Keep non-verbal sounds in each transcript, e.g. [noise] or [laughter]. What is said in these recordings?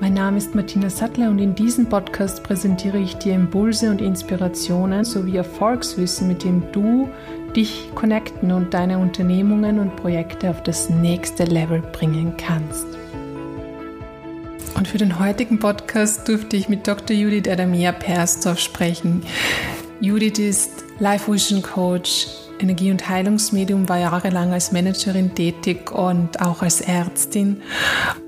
Mein Name ist Martina Sattler und in diesem Podcast präsentiere ich dir Impulse und Inspirationen sowie Erfolgswissen, mit dem du dich connecten und deine Unternehmungen und Projekte auf das nächste Level bringen kannst. Und für den heutigen Podcast durfte ich mit Dr. Judith Adamia Perstorff sprechen. Judith ist Life Vision Coach, Energie- und Heilungsmedium, war jahrelang als Managerin tätig und auch als Ärztin.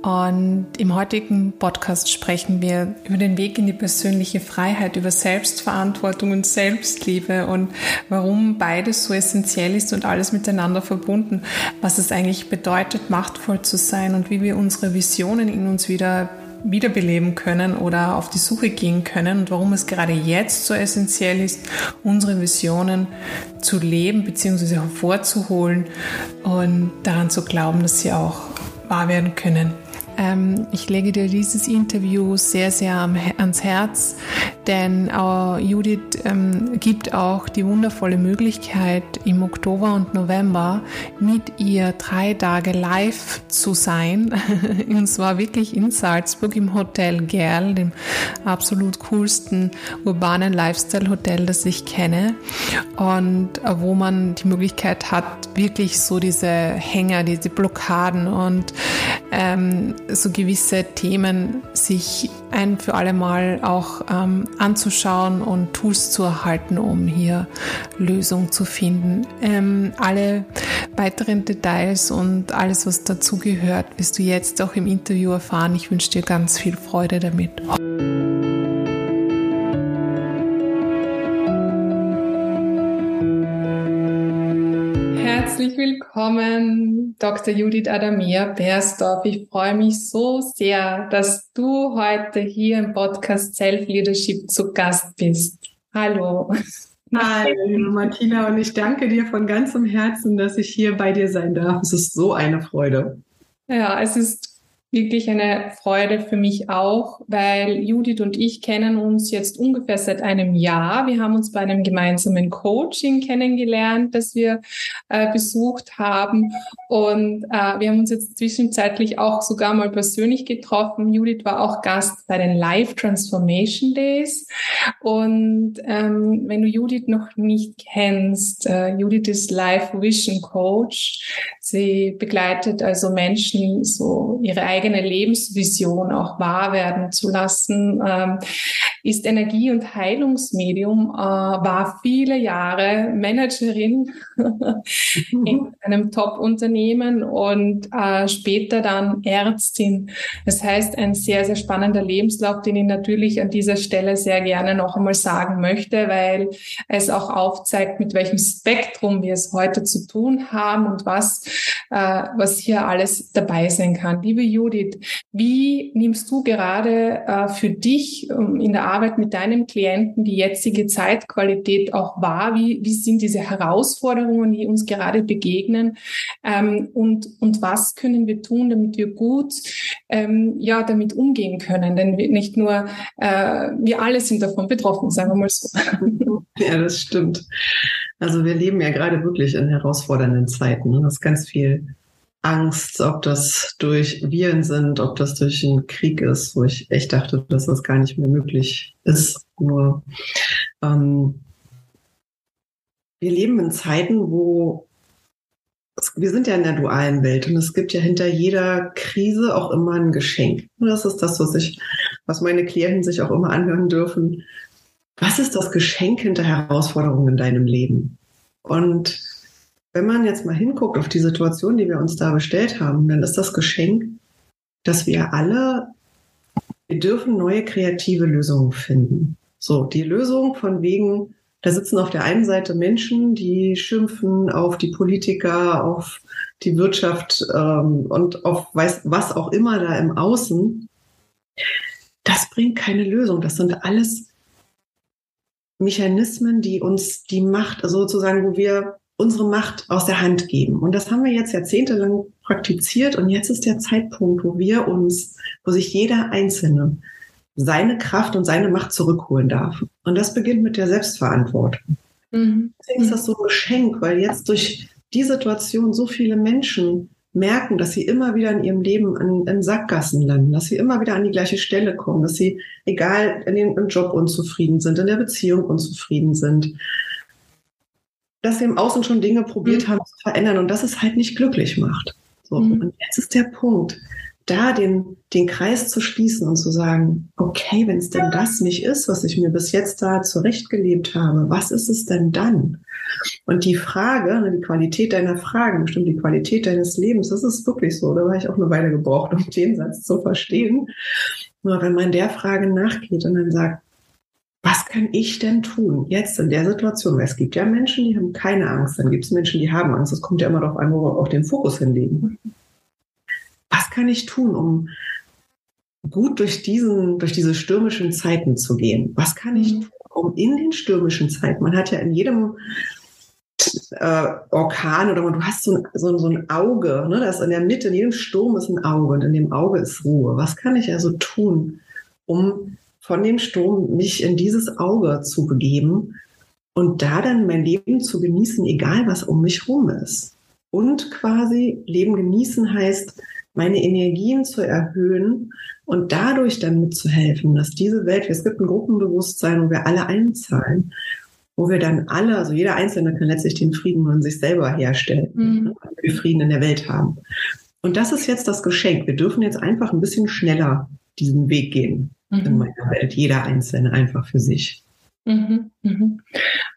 Und im heutigen Podcast sprechen wir über den Weg in die persönliche Freiheit, über Selbstverantwortung und Selbstliebe und warum beides so essentiell ist und alles miteinander verbunden, was es eigentlich bedeutet, machtvoll zu sein und wie wir unsere Visionen in uns wieder wiederbeleben können oder auf die Suche gehen können und warum es gerade jetzt so essentiell ist, unsere Visionen zu leben bzw. hervorzuholen und daran zu glauben, dass sie auch wahr werden können. Ähm, ich lege dir dieses Interview sehr, sehr ans Herz, denn äh, Judith ähm, gibt auch die wundervolle Möglichkeit, im Oktober und November mit ihr drei Tage live zu sein. [laughs] und zwar wirklich in Salzburg im Hotel Gerl, dem absolut coolsten urbanen Lifestyle-Hotel, das ich kenne. Und äh, wo man die Möglichkeit hat, wirklich so diese Hänger, diese Blockaden und ähm, so gewisse Themen sich ein für alle Mal auch ähm, anzuschauen und Tools zu erhalten, um hier Lösungen zu finden. Ähm, alle weiteren Details und alles, was dazugehört, wirst du jetzt auch im Interview erfahren. Ich wünsche dir ganz viel Freude damit. Willkommen, Dr. Judith Adamia Bersdorf. Ich freue mich so sehr, dass du heute hier im Podcast Self Leadership zu Gast bist. Hallo. Hallo, Martina, und ich danke dir von ganzem Herzen, dass ich hier bei dir sein darf. Es ist so eine Freude. Ja, es ist wirklich eine Freude für mich auch, weil Judith und ich kennen uns jetzt ungefähr seit einem Jahr. Wir haben uns bei einem gemeinsamen Coaching kennengelernt, das wir äh, besucht haben. Und äh, wir haben uns jetzt zwischenzeitlich auch sogar mal persönlich getroffen. Judith war auch Gast bei den Live Transformation Days. Und ähm, wenn du Judith noch nicht kennst, äh, Judith ist Life Vision Coach. Sie begleitet also Menschen so ihre eigene Lebensvision auch wahr werden zu lassen, ähm, ist Energie- und Heilungsmedium, äh, war viele Jahre Managerin [laughs] in einem Top-Unternehmen und äh, später dann Ärztin. Das heißt, ein sehr, sehr spannender Lebenslauf, den ich natürlich an dieser Stelle sehr gerne noch einmal sagen möchte, weil es auch aufzeigt, mit welchem Spektrum wir es heute zu tun haben und was, äh, was hier alles dabei sein kann. Liebe Judith, wie nimmst du gerade äh, für dich ähm, in der Arbeit mit deinem Klienten die jetzige Zeitqualität auch wahr? Wie, wie sind diese Herausforderungen, die uns gerade begegnen? Ähm, und, und was können wir tun, damit wir gut ähm, ja, damit umgehen können? Denn wir, nicht nur äh, wir alle sind davon betroffen, sagen wir mal so. [laughs] Ja, das stimmt. Also wir leben ja gerade wirklich in herausfordernden Zeiten. Ne? Das ist ganz viel Angst, ob das durch Viren sind, ob das durch einen Krieg ist, wo ich echt dachte, dass das gar nicht mehr möglich ist. Nur ähm, wir leben in Zeiten, wo wir sind ja in der dualen Welt und es gibt ja hinter jeder Krise auch immer ein Geschenk. Und das ist das, was ich, was meine Klienten sich auch immer anhören dürfen. Was ist das Geschenk hinter Herausforderungen in deinem Leben? Und wenn man jetzt mal hinguckt auf die Situation, die wir uns da bestellt haben, dann ist das Geschenk, dass wir alle, wir dürfen neue kreative Lösungen finden. So, die Lösung von wegen, da sitzen auf der einen Seite Menschen, die schimpfen auf die Politiker, auf die Wirtschaft ähm, und auf weiß, was auch immer da im Außen. Das bringt keine Lösung. Das sind alles Mechanismen, die uns die Macht, sozusagen, wo wir unsere Macht aus der Hand geben. Und das haben wir jetzt jahrzehntelang praktiziert. Und jetzt ist der Zeitpunkt, wo wir uns, wo sich jeder Einzelne seine Kraft und seine Macht zurückholen darf. Und das beginnt mit der Selbstverantwortung. Mhm. Deswegen ist das so ein Geschenk, weil jetzt durch die Situation so viele Menschen merken, dass sie immer wieder in ihrem Leben in, in Sackgassen landen, dass sie immer wieder an die gleiche Stelle kommen, dass sie, egal, in den, im Job unzufrieden sind, in der Beziehung unzufrieden sind, dass sie im Außen schon Dinge probiert mhm. haben zu verändern und dass es halt nicht glücklich macht. So. Mhm. Und jetzt ist der Punkt, da den, den Kreis zu schließen und zu sagen, okay, wenn es denn das nicht ist, was ich mir bis jetzt da zurechtgelebt habe, was ist es denn dann? Und die Frage, ne, die Qualität deiner Fragen, bestimmt die Qualität deines Lebens, das ist wirklich so. Da war ich auch eine Weile gebraucht, um den Satz zu verstehen. Nur wenn man der Frage nachgeht und dann sagt, was kann ich denn tun jetzt in der Situation? Weil es gibt ja Menschen, die haben keine Angst, dann gibt es Menschen, die haben Angst. Es kommt ja immer darauf an, wo wir auch den Fokus hinlegen. Was kann ich tun, um gut durch, diesen, durch diese stürmischen Zeiten zu gehen? Was kann ich mhm. tun, um in den stürmischen Zeiten, man hat ja in jedem äh, Orkan oder du hast so ein, so, so ein Auge, ne? das in der Mitte, in jedem Sturm ist ein Auge und in dem Auge ist Ruhe. Was kann ich also tun, um von dem Sturm mich in dieses Auge zu begeben und da dann mein Leben zu genießen, egal was um mich rum ist? Und quasi Leben genießen heißt, meine Energien zu erhöhen und dadurch dann mitzuhelfen, dass diese Welt, es gibt ein Gruppenbewusstsein, wo wir alle einzahlen, wo wir dann alle, also jeder Einzelne kann letztlich den Frieden an sich selber herstellen, mhm. Ne, wir Frieden in der Welt haben. Und das ist jetzt das Geschenk. Wir dürfen jetzt einfach ein bisschen schneller diesen Weg gehen mhm. in meiner Welt, jeder Einzelne einfach für sich. Mhm, mhm.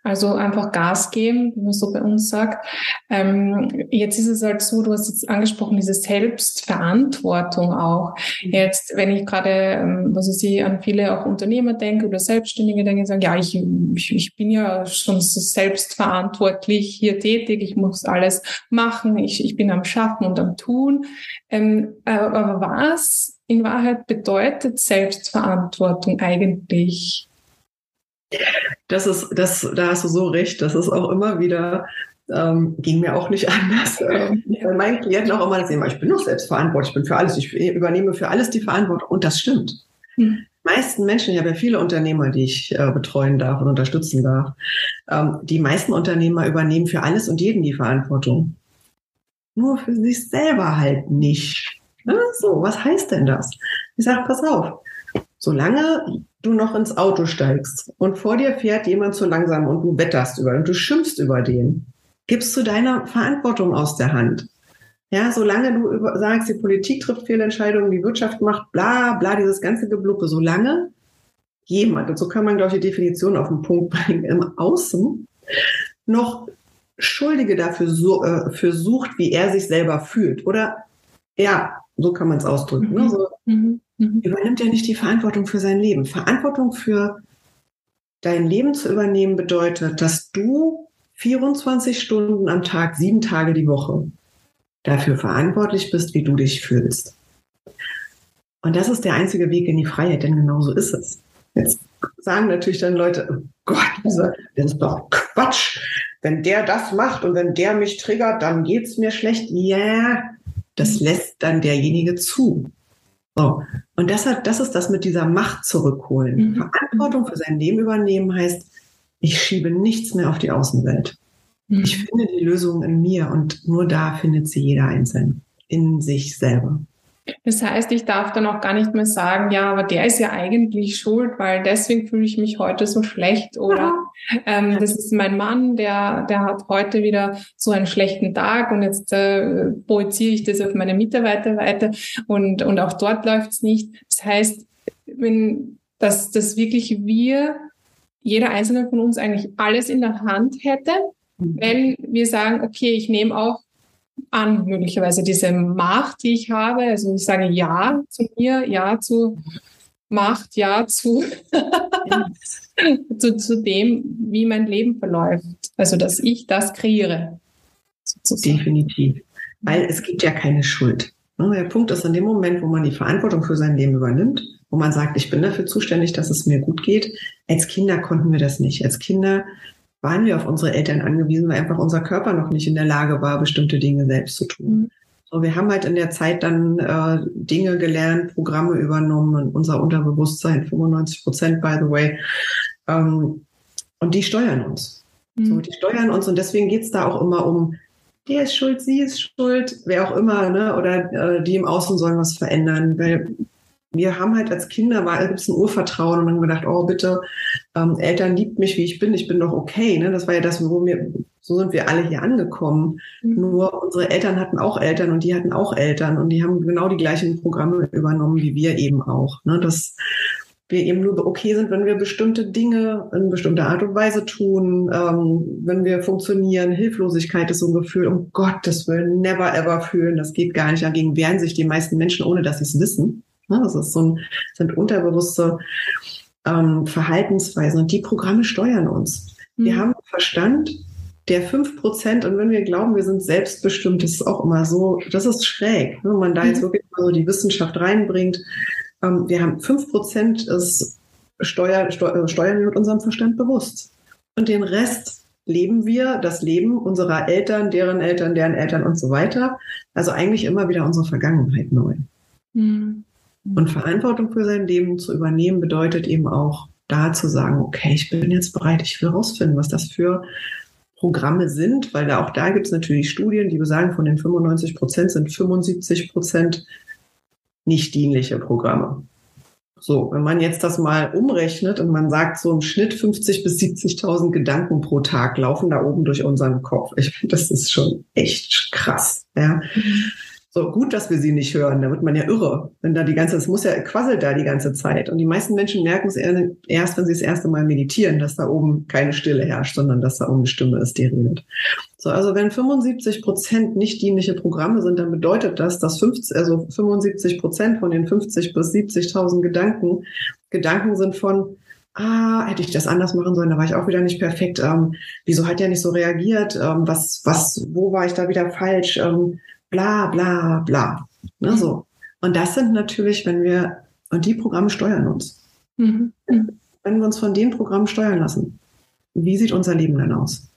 Also einfach Gas geben, wie man so bei uns sagt. Ähm, jetzt ist es halt so, du hast jetzt angesprochen, diese Selbstverantwortung auch. Mhm. Jetzt, wenn ich gerade, ähm, was ich sehe, an viele auch Unternehmer denke oder Selbstständige denke, sagen, ja, ich, ich, ich bin ja schon so selbstverantwortlich hier tätig, ich muss alles machen, ich, ich bin am Schaffen und am Tun. Ähm, aber was in Wahrheit bedeutet Selbstverantwortung eigentlich? Das ist, das, da hast du so recht. Das ist auch immer wieder, ähm, ging mir auch nicht [laughs] anders. [laughs] Ähm, bei meinen Klienten auch immer das sehen, ich bin doch selbstverantwortlich, ich bin für alles, ich übernehme für alles die Verantwortung. Und das stimmt. Hm. Die meisten Menschen, ich habe ja viele Unternehmer, die ich äh, betreuen darf und unterstützen darf. Ähm, die meisten Unternehmer übernehmen für alles und jeden die Verantwortung. Nur für sich selber halt nicht. Ja, so, was heißt denn das? Ich sage, pass auf, solange du noch ins Auto steigst und vor dir fährt jemand zu langsam und du wetterst über und du schimpfst über den, gibst du deine Verantwortung aus der Hand. Ja, solange du über, sagst, die Politik trifft Fehlentscheidungen, die Wirtschaft macht bla bla, dieses ganze Gebluppe, solange jemand, und so kann man, glaube ich, die Definition auf den Punkt bringen, im Außen noch Schuldige dafür so, äh, für sucht, wie er sich selber fühlt. Oder ja, so kann man es ausdrücken. Ne? So, mhm mhm. übernimmt er nicht die Verantwortung für sein Leben. Verantwortung für dein Leben zu übernehmen bedeutet, dass du 24 Stunden am Tag, sieben Tage die Woche dafür verantwortlich bist, wie du dich fühlst. Und das ist der einzige Weg in die Freiheit, denn genau so ist es. Jetzt sagen natürlich dann Leute, oh Gott, das ist doch Quatsch. Wenn der das macht und wenn der mich triggert, dann geht's mir schlecht. Ja, das lässt dann derjenige zu. So. Und deshalb, das ist das mit dieser Macht zurückholen. Mhm. Verantwortung für sein Leben übernehmen heißt, ich schiebe nichts mehr auf die Außenwelt. Mhm. Ich finde die Lösung in mir und nur da findet sie jeder Einzelne. In sich selber. Das heißt, ich darf dann auch gar nicht mehr sagen, ja, aber der ist ja eigentlich schuld, weil deswegen fühle ich mich heute so schlecht oder ähm, das ist mein Mann, der, der hat heute wieder so einen schlechten Tag und jetzt äh, projiziere ich das auf meine Mitarbeiter weiter und, und auch dort läuft's nicht. Das heißt, wenn dass, dass wirklich wir, jeder einzelne von uns eigentlich alles in der Hand hätte, mhm. wenn wir sagen, okay, ich nehme auch an, möglicherweise diese Macht, die ich habe. Also ich sage Ja zu mir, Ja zu Macht, Ja zu, [laughs] zu, zu dem, wie mein Leben verläuft. Also dass ich das kreiere. Sozusagen. Definitiv. Weil es gibt ja keine Schuld. Der Punkt ist in dem Moment, wo man die Verantwortung für sein Leben übernimmt, wo man sagt, ich bin dafür zuständig, dass es mir gut geht. Als Kinder konnten wir das nicht. Als Kinder waren wir auf unsere Eltern angewiesen, weil einfach unser Körper noch nicht in der Lage war, bestimmte Dinge selbst zu tun. Mhm. So, wir haben halt in der Zeit dann äh, Dinge gelernt, Programme übernommen, unser Unterbewusstsein, 95 Prozent, by the way. Ähm, und die steuern uns. Mhm. So, die steuern uns und deswegen geht's da auch immer um der ist schuld, sie ist schuld, wer auch immer, ne? oder äh, die im Außen sollen was verändern, weil wir haben halt als Kinder, war gibt es ein Urvertrauen und haben gedacht, oh bitte, ähm, Eltern liebt mich, wie ich bin, ich bin doch okay. Ne? Das war ja das, wo wir, so sind wir alle hier angekommen. Mhm. Nur unsere Eltern hatten auch Eltern und die hatten auch Eltern und die haben genau die gleichen Programme übernommen wie wir eben auch. Ne? Das wir eben nur okay sind, wenn wir bestimmte Dinge in bestimmter Art und Weise tun, ähm, wenn wir funktionieren. Hilflosigkeit ist so ein Gefühl, um Gottes Willen, never ever fühlen. Das geht gar nicht. Dagegen wehren sich die meisten Menschen, ohne dass sie es wissen. Ne, das ist so ein, sind unterbewusste ähm, Verhaltensweisen und die Programme steuern uns. Mhm. Wir haben Verstand, der fünf Prozent, und wenn wir glauben, wir sind selbstbestimmt, das ist auch immer so, das ist schräg, ne, wenn man da jetzt mhm. wirklich mal so die Wissenschaft reinbringt ähm, wir haben fünf Prozent Steuer, Steuer, äh, steuern wir mit unserem Verstand bewusst. Und den Rest leben wir das Leben unserer Eltern, deren Eltern, deren Eltern und so weiter. Also eigentlich immer wieder unsere Vergangenheit neu. Mhm. Und Verantwortung für sein Leben zu übernehmen bedeutet eben auch da zu sagen, okay, ich bin jetzt bereit, ich will herausfinden, was das für Programme sind, weil da auch da gibt es natürlich Studien, die besagen, von den 95 Prozent sind 75 Prozent nicht dienliche Programme. So, wenn man jetzt das mal umrechnet und man sagt, so im Schnitt 50 bis 70.000 Gedanken pro Tag laufen da oben durch unseren Kopf. Ich finde, das ist schon echt krass. Ja. Mhm. So gut, dass wir sie nicht hören, da wird man ja irre. Wenn da die ganze, es muss ja quasselt da die ganze Zeit. Und die meisten Menschen merken es erst, wenn sie das erste Mal meditieren, dass da oben keine Stille herrscht, sondern dass da oben eine Stimme ist, die redet. So, also wenn 75 Prozent nicht dienliche Programme sind, dann bedeutet das, dass 50, also 75 Prozent von den 50 bis 70.000 Gedanken Gedanken sind von, ah, hätte ich das anders machen sollen, da war ich auch wieder nicht perfekt. Ähm, wieso hat er nicht so reagiert? Ähm, was, was, wo war ich da wieder falsch? Ähm, bla bla bla. Ne, mhm. so. Und das sind natürlich, wenn wir, und die Programme steuern uns. Mhm. mhm. Wenn wir uns von den Programmen steuern lassen, wie sieht unser Leben dann aus?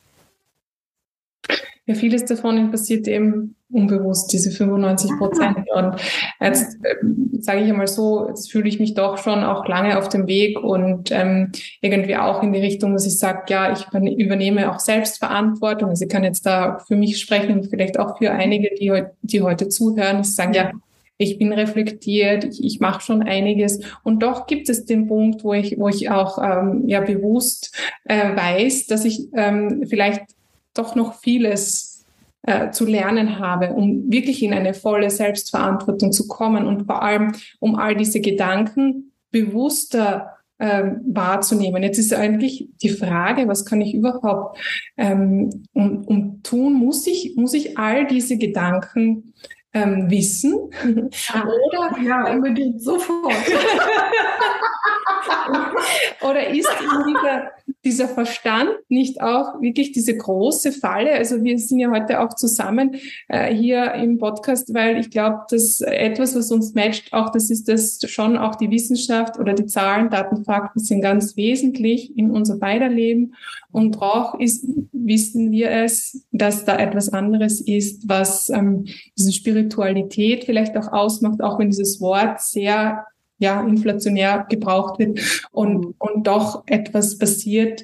Ja, vieles davon passiert eben unbewusst, diese 95 Prozent. Und jetzt äh, sage ich einmal so, jetzt fühle ich mich doch schon auch lange auf dem Weg und ähm, irgendwie auch in die Richtung, dass ich sage, ja, ich übernehme auch Selbstverantwortung. Also ich kann jetzt da für mich sprechen und vielleicht auch für einige, die, die heute zuhören, die sagen, ja, ich bin reflektiert, ich, ich mache schon einiges. Und doch gibt es den Punkt, wo ich, wo ich auch ähm, ja bewusst äh, weiß, dass ich ähm, vielleicht doch noch vieles äh, zu lernen habe, um wirklich in eine volle Selbstverantwortung zu kommen und vor allem, um all diese Gedanken bewusster ähm, wahrzunehmen. Jetzt ist eigentlich die Frage, was kann ich überhaupt ähm, um, um tun? Muss ich, muss ich all diese Gedanken ähm, wissen? Oder, ja, unbedingt sofort. [laughs] Oder ist dieser, dieser Verstand nicht auch wirklich diese große Falle? Also wir sind ja heute auch zusammen äh, hier im Podcast, weil ich glaube, dass etwas, was uns matcht, auch das ist das schon auch die Wissenschaft oder die Zahlen, Daten, Fakten sind ganz wesentlich in unser beider Leben. Und auch ist, wissen wir es, dass da etwas anderes ist, was ähm, diese Spiritualität vielleicht auch ausmacht, auch wenn dieses Wort sehr ja, inflationär gebraucht wird und, mhm. und doch etwas passiert,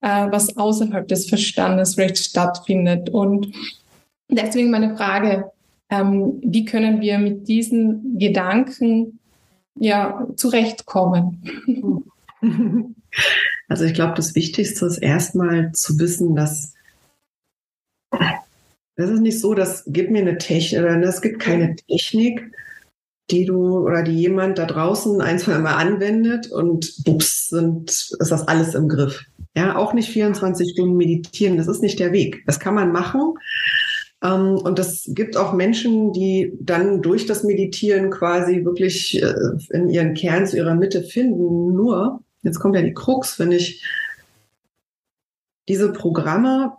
äh, was außerhalb des Verstandes vielleicht stattfindet. Und deswegen meine Frage, ähm, wie können wir mit diesen Gedanken ja zurechtkommen? [laughs] Also ich glaube, das Wichtigste ist erstmal zu wissen, dass das ist nicht so, dass gib mir eine Technik, oder es gibt keine Technik, die du oder die jemand da draußen ein, zwei Mal anwendet und bups, sind, ist das alles im Griff. Ja, auch nicht 24 Stunden meditieren, das ist nicht der Weg. Das kann man machen. Ähm, und es gibt auch Menschen, die dann durch das Meditieren quasi wirklich äh, in ihren Kern zu ihrer Mitte finden. Nur, jetzt kommt ja die Krux, wenn ich diese Programme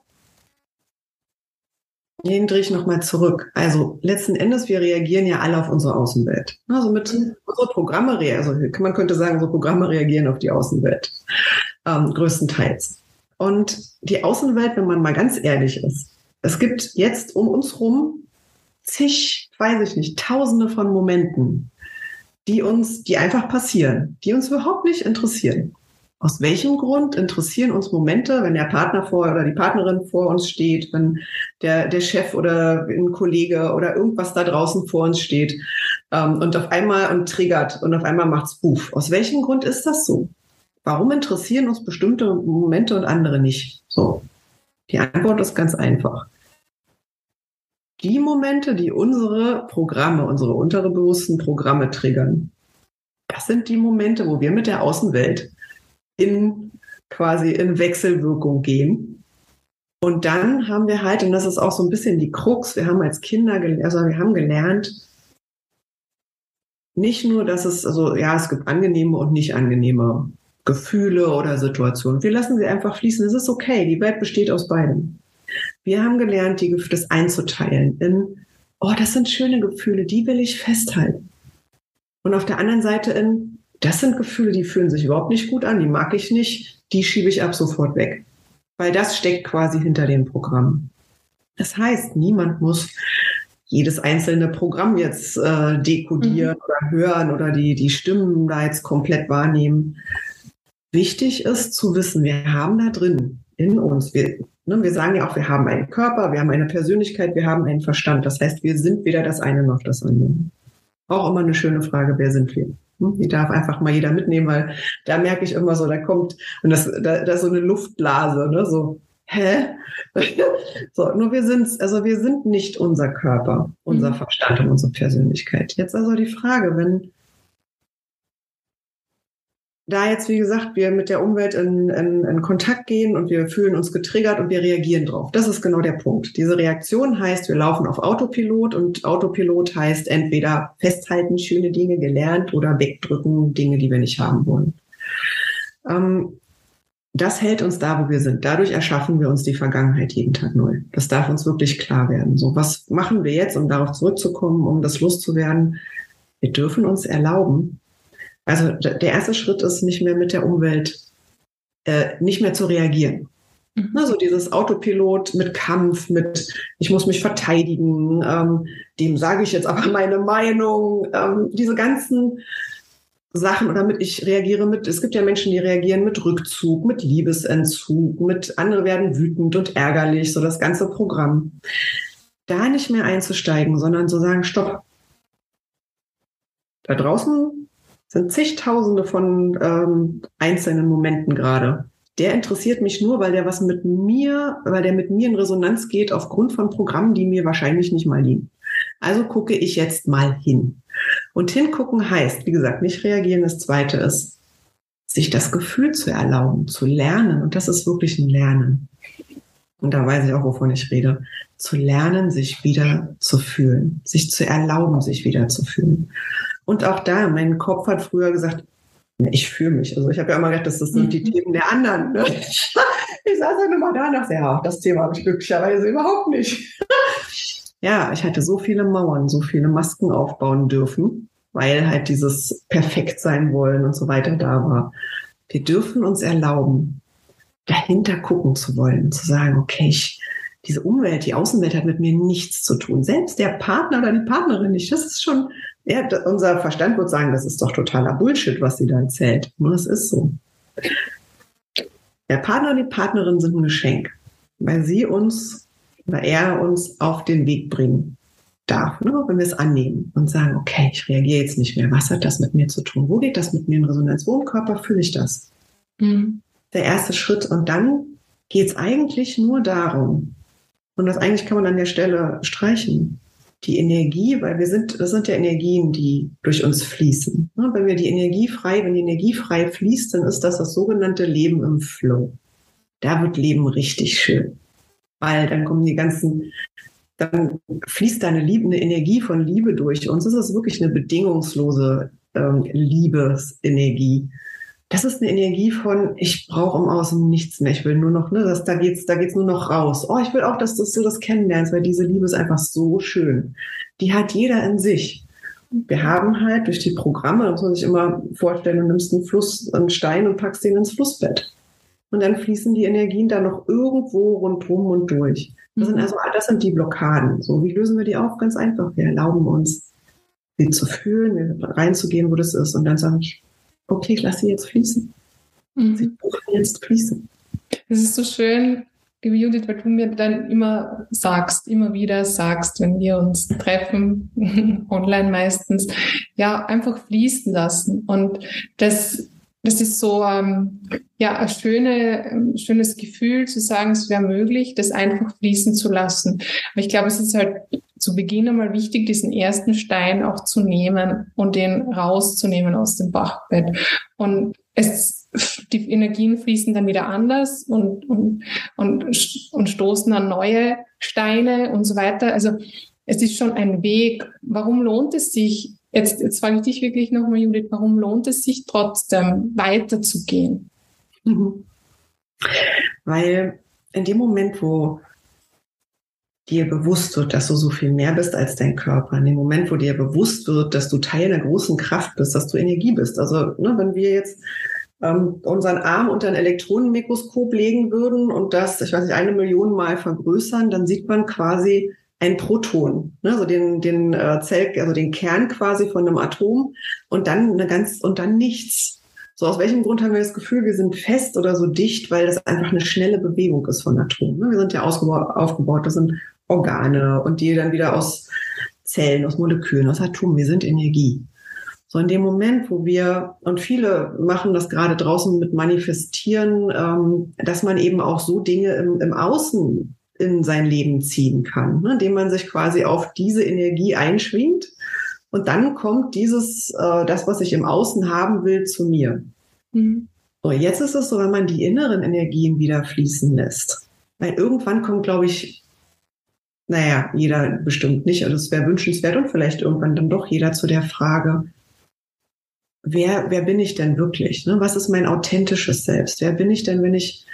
Den drehe ich nochmal zurück. Also letzten Endes, wir reagieren ja alle auf unsere Außenwelt. Also mit unsere Programme, also man könnte sagen, unsere Programme reagieren auf die Außenwelt. Ähm, größtenteils. Und die Außenwelt, wenn man mal ganz ehrlich ist, es gibt jetzt um uns rum zig, weiß ich nicht, tausende von Momenten, die uns, die einfach passieren, die uns überhaupt nicht interessieren. Aus welchem Grund interessieren uns Momente, wenn der Partner vor oder die Partnerin vor uns steht, wenn der, der Chef oder ein Kollege oder irgendwas da draußen vor uns steht ähm, und auf einmal und triggert und auf einmal macht's Buff. Aus welchem Grund ist das so? Warum interessieren uns bestimmte Momente und andere nicht? So. Die Antwort ist ganz einfach. Die Momente, die unsere Programme, unsere unterbewussten Programme triggern, das sind die Momente, wo wir mit der Außenwelt in quasi in Wechselwirkung gehen. Und dann haben wir halt, und das ist auch so ein bisschen die Krux, wir haben als Kinder, also wir haben gelernt, nicht nur, dass es, also ja, es gibt angenehme und nicht angenehme Gefühle oder Situationen. Wir lassen sie einfach fließen. Es ist okay. Die Welt besteht aus beidem. Wir haben gelernt, die, das einzuteilen in, oh, das sind schöne Gefühle, die will ich festhalten. Und auf der anderen Seite in, das sind Gefühle, die fühlen sich überhaupt nicht gut an, die mag ich nicht, die schiebe ich ab sofort weg. Weil das steckt quasi hinter dem Programm. Das heißt, niemand muss jedes einzelne Programm jetzt äh, dekodieren mhm. oder hören oder die, die Stimmen da jetzt komplett wahrnehmen. Wichtig ist zu wissen, wir haben da drin in uns, wir, ne, wir sagen ja auch, wir haben einen Körper, wir haben eine Persönlichkeit, wir haben einen Verstand. Das heißt, wir sind weder das eine noch das andere. Auch immer eine schöne Frage, wer sind wir? Hm, die darf einfach mal jeder mitnehmen, weil da merke ich immer so, da kommt, und das, da, da ist so eine Luftblase, ne, so, hä? [laughs] so, nur wir sind, also wir sind nicht unser Körper, unser mhm. Verstand und unsere Persönlichkeit. Jetzt also die Frage, wenn da jetzt, wie gesagt, wir mit der Umwelt in, in, in, Kontakt gehen und wir fühlen uns getriggert und wir reagieren drauf. Das ist genau der Punkt. Diese Reaktion heißt, wir laufen auf Autopilot und Autopilot heißt entweder festhalten, schöne Dinge gelernt oder wegdrücken, Dinge, die wir nicht haben wollen. Ähm, das hält uns da, wo wir sind. Dadurch erschaffen wir uns die Vergangenheit jeden Tag neu. Das darf uns wirklich klar werden. So, was machen wir jetzt, um darauf zurückzukommen, um das loszuwerden? Wir dürfen uns erlauben, also der erste Schritt ist nicht mehr mit der Umwelt, äh, nicht mehr zu reagieren. Mhm. Ne, so dieses Autopilot mit Kampf, mit ich muss mich verteidigen, ähm, dem sage ich jetzt aber [laughs] meine Meinung, ähm, diese ganzen Sachen oder mit ich reagiere mit, es gibt ja Menschen, die reagieren mit Rückzug, mit Liebesentzug, mit andere werden wütend und ärgerlich, so das ganze Programm. Da nicht mehr einzusteigen, sondern zu sagen, stopp. Da draußen sind zigtausende von ähm, einzelnen Momenten gerade. Der interessiert mich nur, weil der was mit mir, weil der mit mir in Resonanz geht aufgrund von Programmen, die mir wahrscheinlich nicht mal liegen. Also gucke ich jetzt mal hin. Und hingucken heißt, wie gesagt, nicht reagieren. Das zweite ist, sich das Gefühl zu erlauben, zu lernen. Und das ist wirklich ein Lernen. Und da weiß ich auch, wovon ich rede. Zu lernen, sich wieder zu fühlen, sich zu erlauben, sich wieder zu fühlen. Und auch da, mein Kopf hat früher gesagt, ich fühle mich. Also ich habe ja immer gedacht, das sind die mhm. Themen der anderen. Ne? [laughs] Ich saß dann immer da und dachte, ja, das Thema habe ich glücklicherweise überhaupt nicht. [laughs] Ja, ich hatte so viele Mauern, so viele Masken aufbauen dürfen, weil halt dieses perfekt sein wollen und so weiter da war. Wir dürfen uns erlauben, dahinter gucken zu wollen, zu sagen, okay, ich, diese Umwelt, die Außenwelt hat mit mir nichts zu tun. Selbst der Partner oder die Partnerin nicht. Das ist schon ja, unser Verstand wird sagen, das ist doch totaler Bullshit, was sie da erzählt. Nur es ist so. Der Partner und die Partnerin sind ein Geschenk, weil sie uns, weil er uns auf den Weg bringen darf, ne? wenn wir es annehmen und sagen, okay, ich reagiere jetzt nicht mehr. Was hat das mit mir zu tun? Wo geht das mit mir in Resonanz? Wo im Körper fühle ich das? Mhm. Der erste Schritt. Und dann geht es eigentlich nur darum, und das eigentlich kann man an der Stelle streichen, die Energie, weil wir sind, das sind ja Energien, die durch uns fließen. Wenn wir die Energie frei, wenn die Energie frei fließt, dann ist das das sogenannte Leben im Flow. Da wird Leben richtig schön. Weil dann kommen die ganzen, dann fließt da eine, Energie von Liebe durch uns. Das ist wirklich eine bedingungslose ähm, Liebesenergie. Das ist eine Energie von, ich brauche im Außen nichts mehr. Ich will nur noch, ne, das, da geht's, da geht's nur noch raus. Oh, ich will auch, dass du das kennenlernst, weil diese Liebe ist einfach so schön. Die hat jeder in sich. Wir haben halt durch die Programme, das muss man sich immer vorstellen, du nimmst einen Fluss, einen Stein und packst ihn ins Flussbett. Und dann fließen die Energien da noch irgendwo rundherum und durch. Das sind mhm. also, das sind die Blockaden. So, wie lösen wir die auf? Ganz einfach. Wir erlauben uns, sie zu fühlen, reinzugehen, wo das ist. Und dann sagen ich, okay, ich lasse sie jetzt fließen. Mhm. Sie dürfen jetzt fließen. Es ist so schön, liebe Judith, weil du mir dann immer sagst, immer wieder sagst, wenn wir uns treffen, [laughs] online meistens, ja, einfach fließen lassen. Und das, das ist so ähm, ja ein schöne, ähm, schönes Gefühl zu sagen, es wäre möglich, das einfach fließen zu lassen. Aber ich glaube, es ist halt zu Beginn einmal wichtig, diesen ersten Stein auch zu nehmen und den rauszunehmen aus dem Bachbett. Und es, die Energien fließen dann wieder anders und, und, und, und stoßen an neue Steine und so weiter. Also es ist schon ein Weg. Warum lohnt es sich, jetzt, jetzt frage ich dich wirklich nochmal, Judith, warum lohnt es sich trotzdem weiterzugehen? Mhm. Weil in dem Moment, wo dir bewusst wird, dass du so viel mehr bist als dein Körper, in dem Moment, wo dir bewusst wird, dass du Teil einer großen Kraft bist, dass du Energie bist. Also ne, wenn wir jetzt ähm, unseren Arm unter ein Elektronenmikroskop legen würden und das, ich weiß nicht, eine Million Mal vergrößern, dann sieht man quasi ein Proton, ne, also den, den äh, Zell, also den Kern quasi von einem Atom und dann eine ganz und dann nichts. So, aus welchem Grund haben wir das Gefühl, wir sind fest oder so dicht, weil das einfach eine schnelle Bewegung ist von Atomen. Ne? Wir sind ja aufgebaut, das sind Organe und die dann wieder aus Zellen, aus Molekülen, aus Atomen. Wir sind Energie. So in dem Moment, wo wir, und viele machen das gerade draußen mit Manifestieren, ähm, dass man eben auch so Dinge im, im Außen in sein Leben ziehen kann, ne? indem man sich quasi auf diese Energie einschwingt. Und dann kommt dieses, äh, das, was ich im Außen haben will, zu mir. Mhm. So, jetzt ist es so, wenn man die inneren Energien wieder fließen lässt. Weil irgendwann kommt, glaube ich, naja, jeder bestimmt nicht. Also es wäre wünschenswert und vielleicht irgendwann dann doch jeder zu der Frage, wer, wer bin ich denn wirklich? Ne? Was ist mein authentisches Selbst? Wer bin ich denn, wenn ich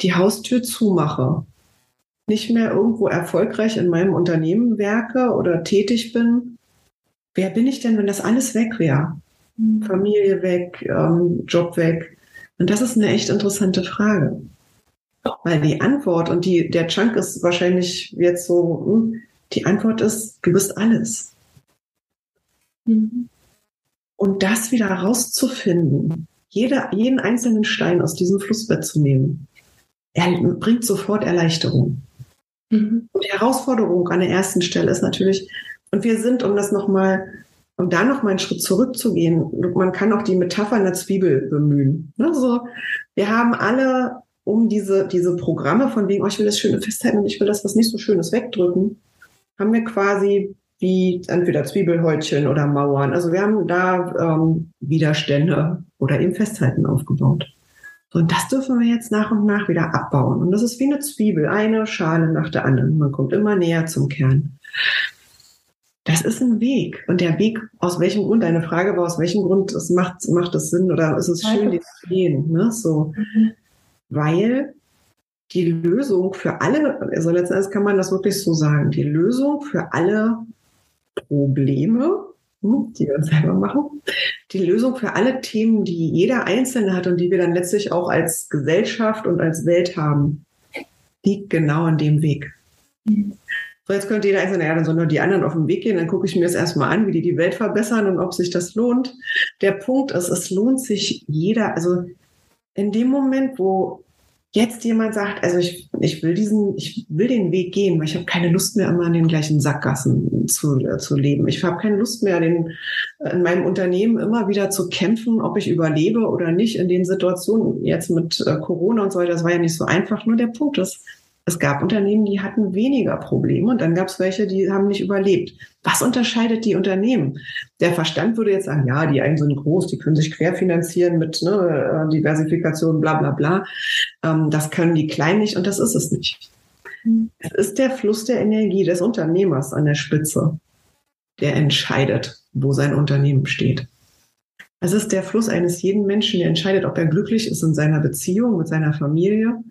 die Haustür zumache? Nicht mehr irgendwo erfolgreich in meinem Unternehmen werke oder tätig bin? Wer bin ich denn, wenn das alles weg wäre? Mhm. Familie weg, ähm, Job weg? Und das ist eine echt interessante Frage. Weil die Antwort und die, der Chunk ist wahrscheinlich jetzt so, hm, die Antwort ist, du bist alles. Mhm. Und das wieder rauszufinden, jeder, jeden einzelnen Stein aus diesem Flussbett zu nehmen, er bringt sofort Erleichterung. Mhm. Und die Herausforderung an der ersten Stelle ist natürlich, und wir sind, um das nochmal, um da nochmal einen Schritt zurückzugehen, man kann auch die Metapher einer Zwiebel bemühen. Also, wir haben alle um diese, diese Programme von wegen, oh, ich will das Schöne festhalten und ich will das, was nicht so Schönes wegdrücken, haben wir quasi wie entweder Zwiebelhäutchen oder Mauern. Also wir haben da ähm, Widerstände oder eben Festhalten aufgebaut. So, und das dürfen wir jetzt nach und nach wieder abbauen. Und das ist wie eine Zwiebel, eine Schale nach der anderen. Man kommt immer näher zum Kern. Das ist ein Weg. Und der Weg, aus welchem Grund, deine Frage war, aus welchem Grund es macht, macht es Sinn oder ist es schön, den zu gehen? Ne? So. Mhm weil die Lösung für alle, also letzten Endes kann man das wirklich so sagen, die Lösung für alle Probleme, hm, die wir uns selber machen, die Lösung für alle Themen, die jeder Einzelne hat und die wir dann letztlich auch als Gesellschaft und als Welt haben, liegt genau an dem Weg. So, jetzt könnte jeder Einzelne, ja, dann sollen nur die anderen auf den Weg gehen, dann gucke ich mir das erstmal an, wie die die Welt verbessern und ob sich das lohnt. Der Punkt ist, es lohnt sich jeder, also in dem Moment, wo jetzt jemand sagt, also ich, ich will diesen, ich will den Weg gehen, weil ich habe keine Lust mehr immer in den gleichen Sackgassen zu, äh, zu leben. Ich habe keine Lust mehr, den, in meinem Unternehmen immer wieder zu kämpfen, ob ich überlebe oder nicht in den Situationen jetzt mit äh, Corona und so weiter. Das war ja nicht so einfach. Nur der Punkt ist, es gab Unternehmen, die hatten weniger Probleme und dann gab es welche, die haben nicht überlebt. Was unterscheidet die Unternehmen? Der Verstand würde jetzt sagen, ja, die einen sind groß, die können sich querfinanzieren mit ne, äh, Diversifikation, bla bla bla. Ähm, das können die Kleinen nicht und das ist es nicht. Mhm. Es ist der Fluss der Energie des Unternehmers an der Spitze, der entscheidet, wo sein Unternehmen steht. Es ist der Fluss eines jeden Menschen, der entscheidet, ob er glücklich ist in seiner Beziehung mit seiner Familie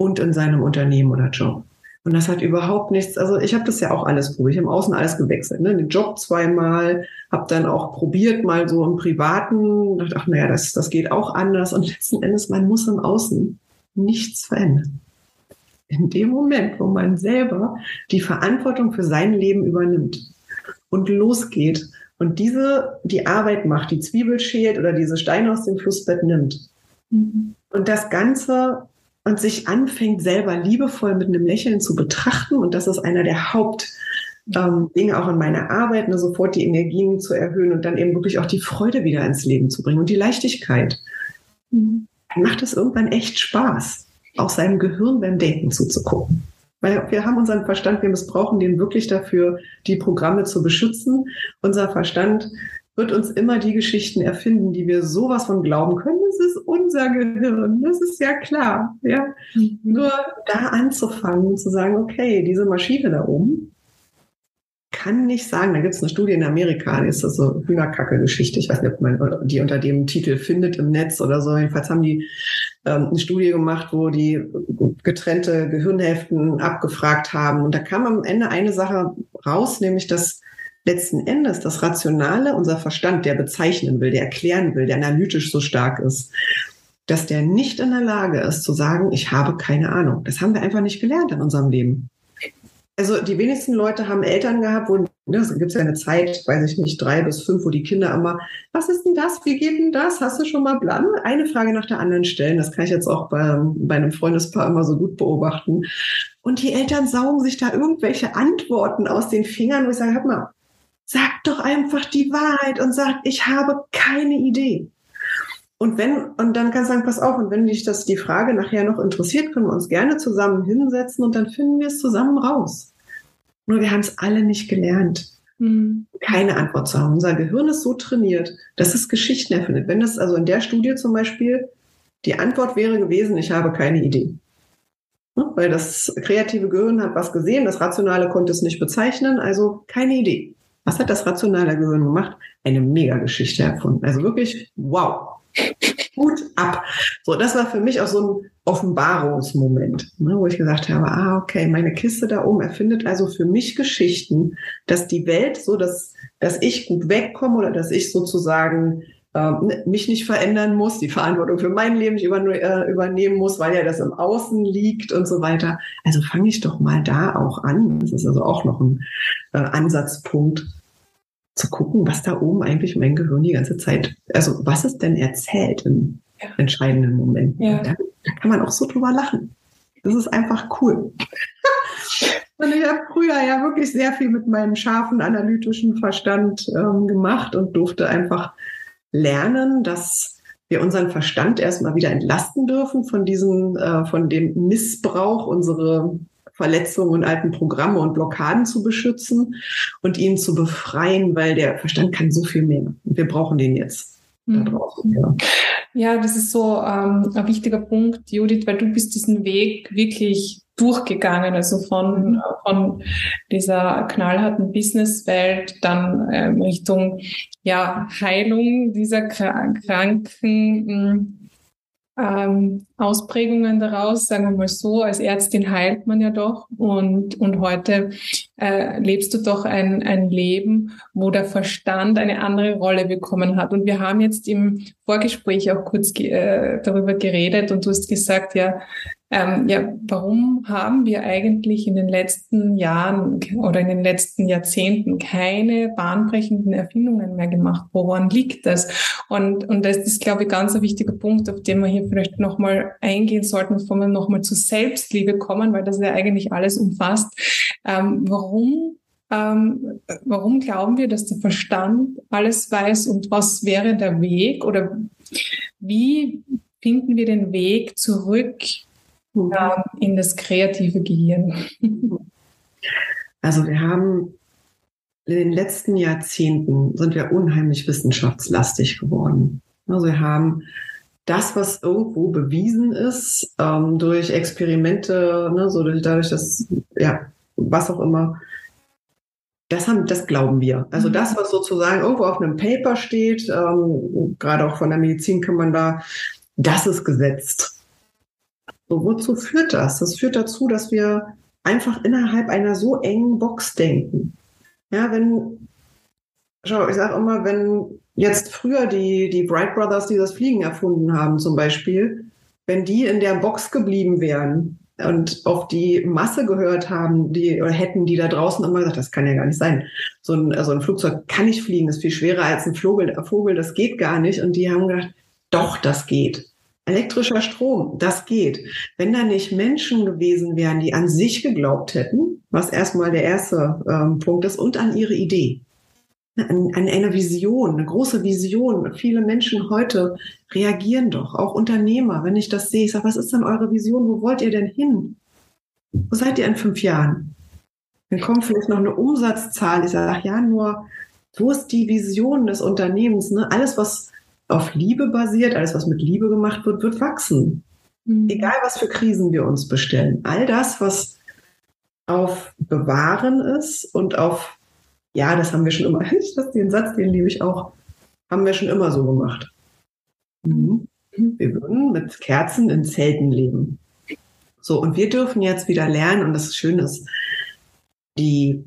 und in seinem Unternehmen oder Job. Und das hat überhaupt nichts, also ich habe das ja auch alles probiert, ich habe im Außen alles gewechselt, ne? den Job zweimal, habe dann auch probiert, mal so im Privaten, dachte, ach naja, das, das geht auch anders und letzten Endes, man muss im Außen nichts verändern. In dem Moment, wo man selber die Verantwortung für sein Leben übernimmt und losgeht und diese, die Arbeit macht, die Zwiebel schält oder diese Steine aus dem Flussbett nimmt mhm. und das Ganze und sich anfängt, selber liebevoll mit einem Lächeln zu betrachten. Und das ist einer der Hauptdinge ähm, auch in meiner Arbeit, ne, sofort die Energien zu erhöhen und dann eben wirklich auch die Freude wieder ins Leben zu bringen und die Leichtigkeit. Dann macht es irgendwann echt Spaß, auch seinem Gehirn beim Denken zuzugucken. Weil wir haben unseren Verstand, wir missbrauchen den wirklich dafür, die Programme zu beschützen. Unser Verstand wird uns immer die Geschichten erfinden, die wir sowas von glauben können. Das ist unser Gehirn, das ist ja klar. Ja? Mhm. Nur da anzufangen und zu sagen, okay, diese Maschine da oben kann nicht sagen, da gibt es eine Studie in Amerika, die ist das so Hühnerkacke-Geschichte, ich weiß nicht, ob man die unter dem Titel findet im Netz oder so. Jedenfalls haben die ähm, eine Studie gemacht, wo die getrennte Gehirnhälften abgefragt haben. Und da kam am Ende eine Sache raus, nämlich dass letzten Endes das Rationale, unser Verstand, der bezeichnen will, der erklären will, der analytisch so stark ist, dass der nicht in der Lage ist zu sagen, ich habe keine Ahnung. Das haben wir einfach nicht gelernt in unserem Leben. Also die wenigsten Leute haben Eltern gehabt, wo ne, es gibt ja eine Zeit, weiß ich nicht, drei bis fünf, wo die Kinder immer, was ist denn das? Wie geht denn das? Hast du schon mal Plan? Eine Frage nach der anderen stellen. Das kann ich jetzt auch bei, bei einem Freundespaar immer so gut beobachten. Und die Eltern saugen sich da irgendwelche Antworten aus den Fingern, wo ich sage, hör mal, Sagt doch einfach die Wahrheit und sagt, ich habe keine Idee. Und wenn, und dann kann ich sagen, pass auf, und wenn dich das die Frage nachher noch interessiert, können wir uns gerne zusammen hinsetzen und dann finden wir es zusammen raus. Nur wir haben es alle nicht gelernt, mhm. keine Antwort zu haben. Unser Gehirn ist so trainiert, dass es Geschichten erfindet. Wenn das also in der Studie zum Beispiel die Antwort wäre gewesen, ich habe keine Idee. Weil das kreative Gehirn hat was gesehen, das Rationale konnte es nicht bezeichnen, also keine Idee. Was hat das rationale Gehirn gemacht? Eine Mega-Geschichte erfunden. Also wirklich, wow. Gut ab. So, das war für mich auch so ein Offenbarungsmoment, ne, wo ich gesagt habe, ah, okay, meine Kiste da oben erfindet also für mich Geschichten, dass die Welt so, dass, dass ich gut wegkomme oder dass ich sozusagen ähm, mich nicht verändern muss, die Verantwortung für mein Leben nicht über, äh, übernehmen muss, weil ja das im Außen liegt und so weiter. Also fange ich doch mal da auch an. Das ist also auch noch ein äh, Ansatzpunkt, zu gucken, was da oben eigentlich mein Gehirn die ganze Zeit, also was es denn erzählt in ja. entscheidenden Momenten. Ja. Da, da, kann man auch so drüber lachen. Das ist einfach cool. [laughs] Und ich habe früher ja wirklich sehr viel mit meinem scharfen analytischen Verstand ähm, gemacht und durfte einfach lernen, dass wir unseren Verstand erstmal wieder entlasten dürfen von diesem, äh, von dem Missbrauch, unsere Verletzungen und alten Programme und Blockaden zu beschützen und ihn zu befreien, weil der Verstand kann so viel mehr. Und wir brauchen den jetzt. Ja. ja, das ist so ähm, ein wichtiger Punkt, Judith, weil du bist diesen Weg wirklich durchgegangen, also von, von dieser knallharten Businesswelt dann ähm, Richtung ja, Heilung dieser Kranken, hm, ähm, Ausprägungen daraus, sagen wir mal so. Als Ärztin heilt man ja doch und, und heute äh, lebst du doch ein, ein Leben, wo der Verstand eine andere Rolle bekommen hat. Und wir haben jetzt im Vorgespräch auch kurz ge äh, darüber geredet und du hast gesagt, ja, ähm, ja, warum haben wir eigentlich in den letzten Jahren oder in den letzten Jahrzehnten keine bahnbrechenden Erfindungen mehr gemacht? Woran liegt das? Und, und das ist, glaube ich, ganz ein wichtiger Punkt, auf den wir hier vielleicht nochmal eingehen sollten, bevor wir nochmal zu Selbstliebe kommen, weil das ja eigentlich alles umfasst. Ähm, warum ähm, warum glauben wir, dass der Verstand alles weiß und was wäre der Weg oder wie finden wir den Weg zurück mhm. in das kreative Gehirn? Also wir haben in den letzten Jahrzehnten sind wir unheimlich wissenschaftslastig geworden. Also wir haben das, was irgendwo bewiesen ist, ähm, durch Experimente, ne, so durch, dadurch, dass, ja, was auch immer, das haben, das glauben wir. Also mhm. das, was sozusagen irgendwo auf einem Paper steht, ähm, gerade auch von der Medizin kann man da, das ist gesetzt. So, wozu führt das? Das führt dazu, dass wir einfach innerhalb einer so engen Box denken. Ja, wenn, schau, ich sage immer, wenn jetzt früher die, die Bright Brothers, die das Fliegen erfunden haben, zum Beispiel, wenn die in der Box geblieben wären, und auf die Masse gehört haben, die oder hätten die da draußen immer gesagt, das kann ja gar nicht sein. So ein, also ein Flugzeug kann nicht fliegen, ist viel schwerer als ein Vogel, Vogel, das geht gar nicht. Und die haben gedacht, doch, das geht. Elektrischer Strom, das geht. Wenn da nicht Menschen gewesen wären, die an sich geglaubt hätten, was erstmal der erste ähm, Punkt ist, und an ihre Idee an, an eine Vision, eine große Vision. Viele Menschen heute reagieren doch, auch Unternehmer, wenn ich das sehe. Ich sage, was ist denn eure Vision? Wo wollt ihr denn hin? Wo seid ihr in fünf Jahren? Dann kommt vielleicht noch eine Umsatzzahl. Ich sage, ach ja, nur, wo ist die Vision des Unternehmens? Ne? Alles, was auf Liebe basiert, alles, was mit Liebe gemacht wird, wird wachsen. Mhm. Egal, was für Krisen wir uns bestellen. All das, was auf Bewahren ist und auf ja, das haben wir schon immer. [laughs] Das, den Satz, den liebe ich auch. Haben wir schon immer so gemacht. Mhm. Wir würden mit Kerzen in Zelten leben. So, und wir dürfen jetzt wieder lernen, und das Schöne ist, die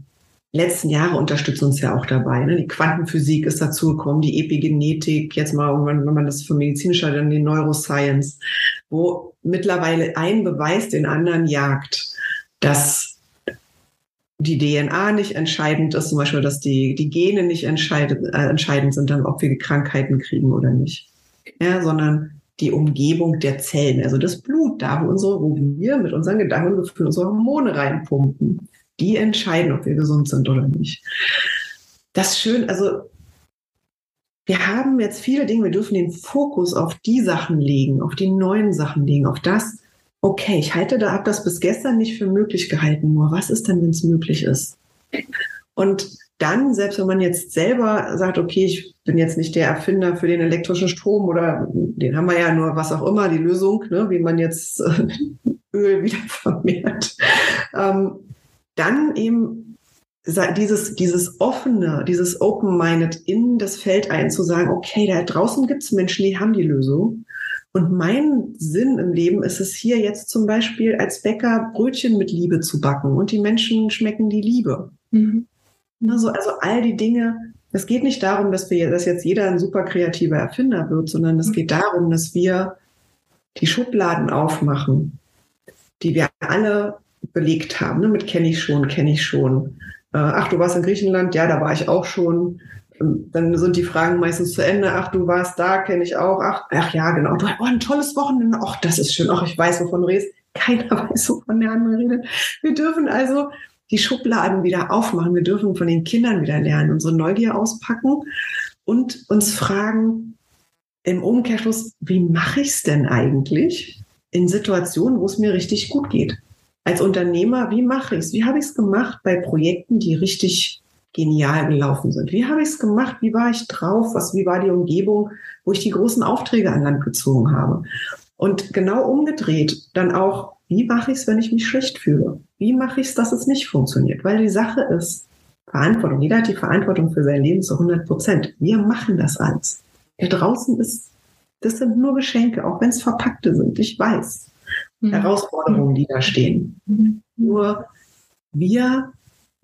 letzten Jahre unterstützen uns ja auch dabei. Ne? Die Quantenphysik ist dazugekommen, die Epigenetik, jetzt mal wenn man das für medizinisch hat, dann die Neuroscience, wo mittlerweile ein Beweis den anderen jagt, dass die DNA nicht entscheidend ist, zum Beispiel, dass die, die Gene nicht entscheidend, äh, entscheidend sind, dann, ob wir Krankheiten kriegen oder nicht. Ja, sondern die Umgebung der Zellen, also das Blut, da wo, unsere, wo wir mit unseren Gedanken Gefühlen unsere Hormone reinpumpen, die entscheiden, ob wir gesund sind oder nicht. Das ist schön, also wir haben jetzt viele Dinge, wir dürfen den Fokus auf die Sachen legen, auf die neuen Sachen legen, auf das, okay, ich halte da ab, das bis gestern nicht für möglich gehalten, nur was ist denn, wenn es möglich ist? Und dann, selbst wenn man jetzt selber sagt, okay, ich bin jetzt nicht der Erfinder für den elektrischen Strom oder den haben wir ja nur, was auch immer, die Lösung, ne, wie man jetzt äh, Öl wieder vermehrt, ähm, dann eben dieses, dieses offene, dieses open-minded in das Feld einzusagen, okay, da draußen gibt es Menschen, die haben die Lösung. Und mein Sinn im Leben ist es hier jetzt zum Beispiel als Bäcker Brötchen mit Liebe zu backen und die Menschen schmecken die Liebe. Mhm. Also, also all die Dinge, es geht nicht darum, dass wir, dass jetzt jeder ein super kreativer Erfinder wird, sondern es mhm. geht darum, dass wir die Schubladen aufmachen, die wir alle belegt haben. Ne? Mit kenne ich schon, kenne ich schon. Äh, ach, du warst in Griechenland? Ja, da war ich auch schon dann sind die Fragen meistens zu Ende. Ach, du warst da, kenne ich auch. Ach, ach ja, genau. Du, oh, ein tolles Wochenende. Ach, das ist schön. Ach, ich weiß, wovon du redest. Keiner [laughs] weiß, wovon der andere redet. Wir dürfen also die Schubladen wieder aufmachen. Wir dürfen von den Kindern wieder lernen, unsere Neugier auspacken und uns fragen im Umkehrschluss, wie mache ich es denn eigentlich in Situationen, wo es mir richtig gut geht? Als Unternehmer, wie mache ich es? Wie habe ich es gemacht bei Projekten, die richtig genial gelaufen sind. Wie habe ich es gemacht? Wie war ich drauf? Was, wie war die Umgebung, wo ich die großen Aufträge an Land gezogen habe? Und genau umgedreht dann auch, wie mache ich es, wenn ich mich schlecht fühle? Wie mache ich es, dass es nicht funktioniert? Weil die Sache ist, Verantwortung, jeder hat die Verantwortung für sein Leben zu 100 Prozent. Wir machen das alles. Da draußen ist, das sind nur Geschenke, auch wenn es verpackte sind. Ich weiß. Mhm. Herausforderungen, die da stehen. Mhm. Nur wir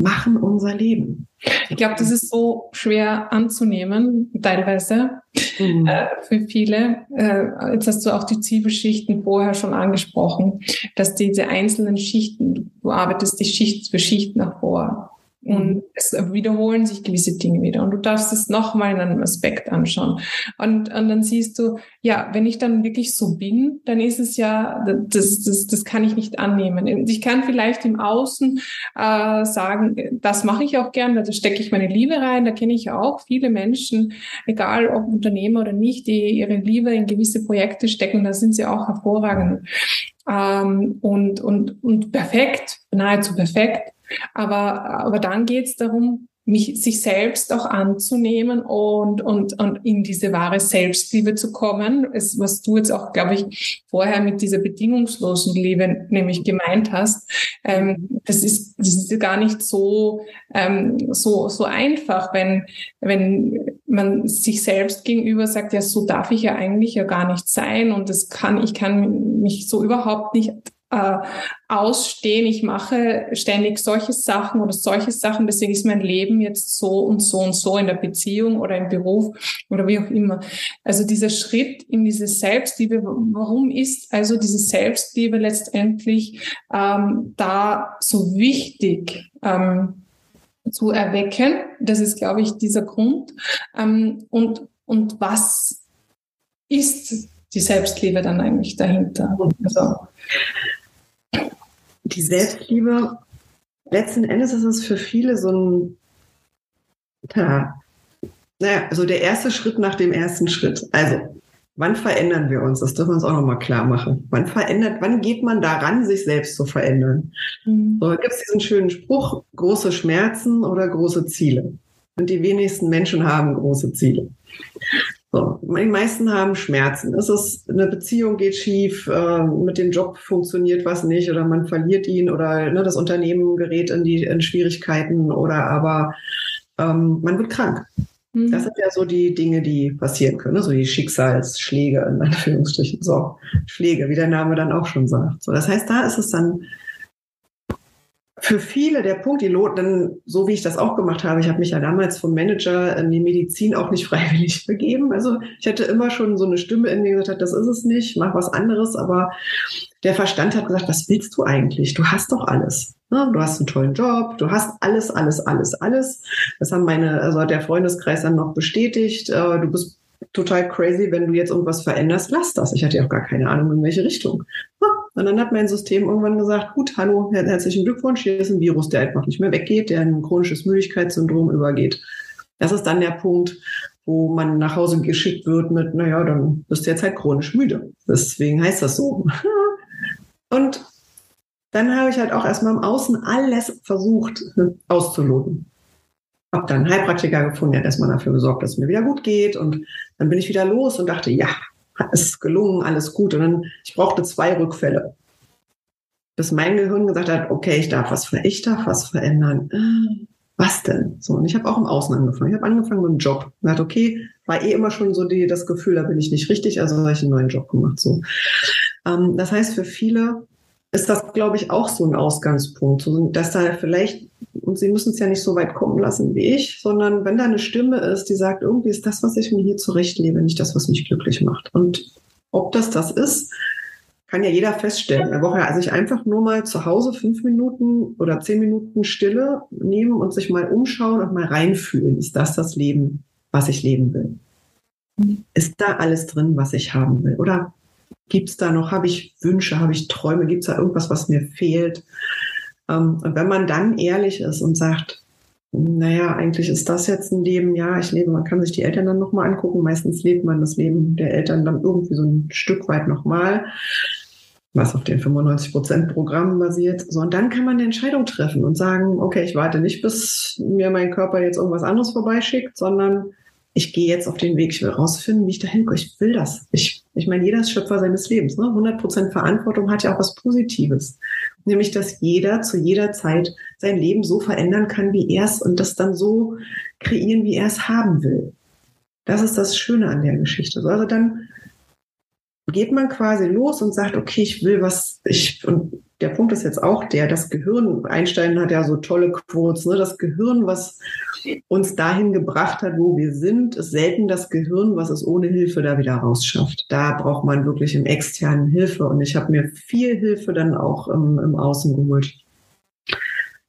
machen unser Leben. Ich glaube, das ist so schwer anzunehmen, teilweise mhm. äh, für viele. Äh, jetzt hast du auch die Zwiebelschichten vorher schon angesprochen, dass diese einzelnen Schichten, du arbeitest die Schicht für Schicht nach vor. Und mhm. es wiederholen sich gewisse Dinge wieder. Und du darfst es nochmal in einem Aspekt anschauen. Und, und dann siehst du, ja, wenn ich dann wirklich so bin, dann ist es ja, das, das, das kann ich nicht annehmen. Ich kann vielleicht im Außen äh, sagen, das mache ich auch gern, da stecke ich meine Liebe rein. Da kenne ich auch viele Menschen, egal ob Unternehmer oder nicht, die ihre Liebe in gewisse Projekte stecken. Da sind sie auch hervorragend. Ähm, und, und, und perfekt, nahezu perfekt. Aber, aber dann geht es darum, mich, sich selbst auch anzunehmen und, und, und in diese wahre Selbstliebe zu kommen. Es, was du jetzt auch, glaube ich, vorher mit dieser bedingungslosen Liebe nämlich gemeint hast, ähm, das ist, das ist gar nicht so, ähm, so, so einfach, wenn, wenn man sich selbst gegenüber sagt, ja, so darf ich ja eigentlich ja gar nicht sein und das kann, ich kann mich so überhaupt nicht äh, ausstehen. Ich mache ständig solche Sachen oder solche Sachen. Deswegen ist mein Leben jetzt so und so und so in der Beziehung oder im Beruf oder wie auch immer. Also dieser Schritt in diese Selbstliebe, warum ist also diese Selbstliebe letztendlich ähm, da so wichtig? Ähm, zu erwecken. Das ist, glaube ich, dieser Grund. Ähm, und, und was ist die Selbstliebe dann eigentlich dahinter? Also, die Selbstliebe, letzten Endes ist es für viele so ein, ja, naja, so der erste Schritt nach dem ersten Schritt. Also, wann verändern wir uns? Das dürfen wir uns auch nochmal klar machen. Wann verändert, wann geht man daran, sich selbst zu verändern? Mhm. So, gibt es diesen schönen Spruch, große Schmerzen oder große Ziele? Und die wenigsten Menschen haben große Ziele. So, die meisten haben Schmerzen. Es ist, eine Beziehung geht schief, äh, mit dem Job funktioniert was nicht oder man verliert ihn oder ne, das Unternehmen gerät in die in Schwierigkeiten oder aber ähm, man wird krank. Mhm. Das sind ja so die Dinge, die passieren können, ne? so die Schicksalsschläge in Anführungsstrichen. So, Schläge, wie der Name dann auch schon sagt. So, das heißt, da ist es dann für viele der Punkt, die Loten, so wie ich das auch gemacht habe, ich habe mich ja damals vom Manager in die Medizin auch nicht [laughs] freiwillig begeben. Also ich hatte immer schon so eine Stimme in mir, gesagt das ist es nicht, mach was anderes. Aber der Verstand hat gesagt, was willst du eigentlich? Du hast doch alles. Ne? Du hast einen tollen Job, du hast alles, alles, alles, alles. Das haben meine, also hat der Freundeskreis dann noch bestätigt. Äh, du bist total crazy, wenn du jetzt irgendwas veränderst, lass das. Ich hatte ja auch gar keine Ahnung, in welche Richtung. Und dann hat mein System irgendwann gesagt, gut, hallo, herzlichen Glückwunsch, hier ist ein Virus, der einfach nicht mehr weggeht, der in ein chronisches Müdigkeitssyndrom übergeht. Das ist dann der Punkt, wo man nach Hause geschickt wird mit, naja, dann bist du jetzt halt chronisch müde. Deswegen heißt das so. [laughs] Und dann habe ich halt auch erstmal im Außen alles versucht auszuloten. Hab dann einen Heilpraktiker gefunden, der hat erstmal dafür gesorgt, dass es mir wieder gut geht. Und dann bin ich wieder los und dachte, ja, ist gelungen, alles gut. Und dann, ich brauchte zwei Rückfälle. Bis mein Gehirn gesagt hat, okay, ich darf was, ich darf was verändern. Was denn? So, und ich habe auch im Außen angefangen. Ich habe angefangen mit dem Job. Und dachte, okay, war eh immer schon so die, das Gefühl, da bin ich nicht richtig, also habe ich einen neuen Job gemacht. So. Ähm, das heißt, für viele ist das, glaube ich, auch so ein Ausgangspunkt, dass da vielleicht, und sie müssen es ja nicht so weit kommen lassen wie ich, sondern wenn da eine Stimme ist, die sagt, irgendwie ist das, was ich mir hier zurechtlebe, nicht das, was mich glücklich macht. Und ob das das ist, kann ja jeder feststellen. Er braucht ja sich einfach nur mal zu Hause fünf Minuten oder zehn Minuten Stille nehmen und sich mal umschauen und mal reinfühlen. Ist das das Leben, was ich leben will? Ist da alles drin, was ich haben will? Oder Gibt es da noch, habe ich Wünsche, habe ich Träume, gibt es da irgendwas, was mir fehlt? Ähm, und wenn man dann ehrlich ist und sagt, naja, eigentlich ist das jetzt ein Leben, ja, ich lebe, man kann sich die Eltern dann nochmal angucken. Meistens lebt man das Leben der Eltern dann irgendwie so ein Stück weit nochmal, was auf den 95-Prozent-Programmen basiert. So, und dann kann man eine Entscheidung treffen und sagen, okay, ich warte nicht, bis mir mein Körper jetzt irgendwas anderes vorbeischickt, sondern ich gehe jetzt auf den Weg, ich will rausfinden, wie ich dahin komme. Ich will das. Ich, ich meine, jeder ist Schöpfer seines Lebens. Ne? 100% Verantwortung hat ja auch was Positives. Nämlich, dass jeder zu jeder Zeit sein Leben so verändern kann, wie er es und das dann so kreieren, wie er es haben will. Das ist das Schöne an der Geschichte. Also dann geht man quasi los und sagt, okay, ich will was, ich, und der Punkt ist jetzt auch der, das Gehirn, Einstein hat ja so tolle Quotes, ne? das Gehirn, was uns dahin gebracht hat, wo wir sind, ist selten das Gehirn, was es ohne Hilfe da wieder rausschafft. Da braucht man wirklich im externen Hilfe und ich habe mir viel Hilfe dann auch im, im Außen geholt.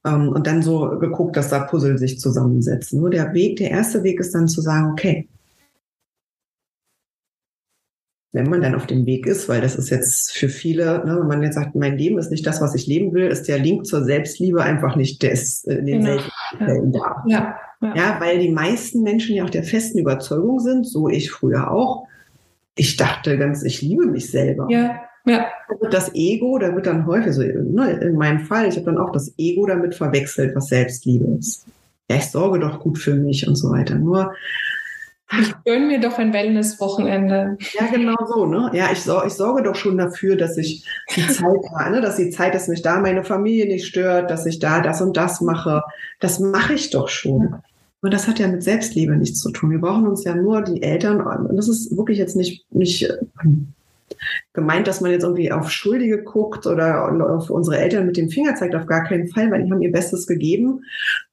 Ähm, und dann so geguckt, dass da Puzzle sich zusammensetzen. Nur der Weg, der erste Weg ist dann zu sagen, okay, wenn man dann auf dem Weg ist, weil das ist jetzt für viele, ne, wenn man jetzt sagt, mein Leben ist nicht das, was ich leben will, ist der Link zur Selbstliebe einfach nicht der ist in den genau. Fällen da. Ja, ja. ja, weil die meisten Menschen ja auch der festen Überzeugung sind, so ich früher auch. Ich dachte ganz, ich liebe mich selber. Ja, ja. Das Ego, da wird dann häufig so, ne, in meinem Fall, ich habe dann auch das Ego damit verwechselt, was Selbstliebe ist. ja, ich sorge doch gut für mich und so weiter. Nur ich gönne mir doch ein Wellness-Wochenende. Ja, genau so, ne? Ja, ich, sor ich sorge doch schon dafür, dass ich die Zeit habe, ne? dass die Zeit, dass mich da meine Familie nicht stört, dass ich da das und das mache. Das mache ich doch schon. Und das hat ja mit Selbstliebe nichts zu tun. Wir brauchen uns ja nur die Eltern, und das ist wirklich jetzt nicht, nicht gemeint, dass man jetzt irgendwie auf Schuldige guckt oder auf unsere Eltern mit dem Finger zeigt, auf gar keinen Fall, weil die haben ihr Bestes gegeben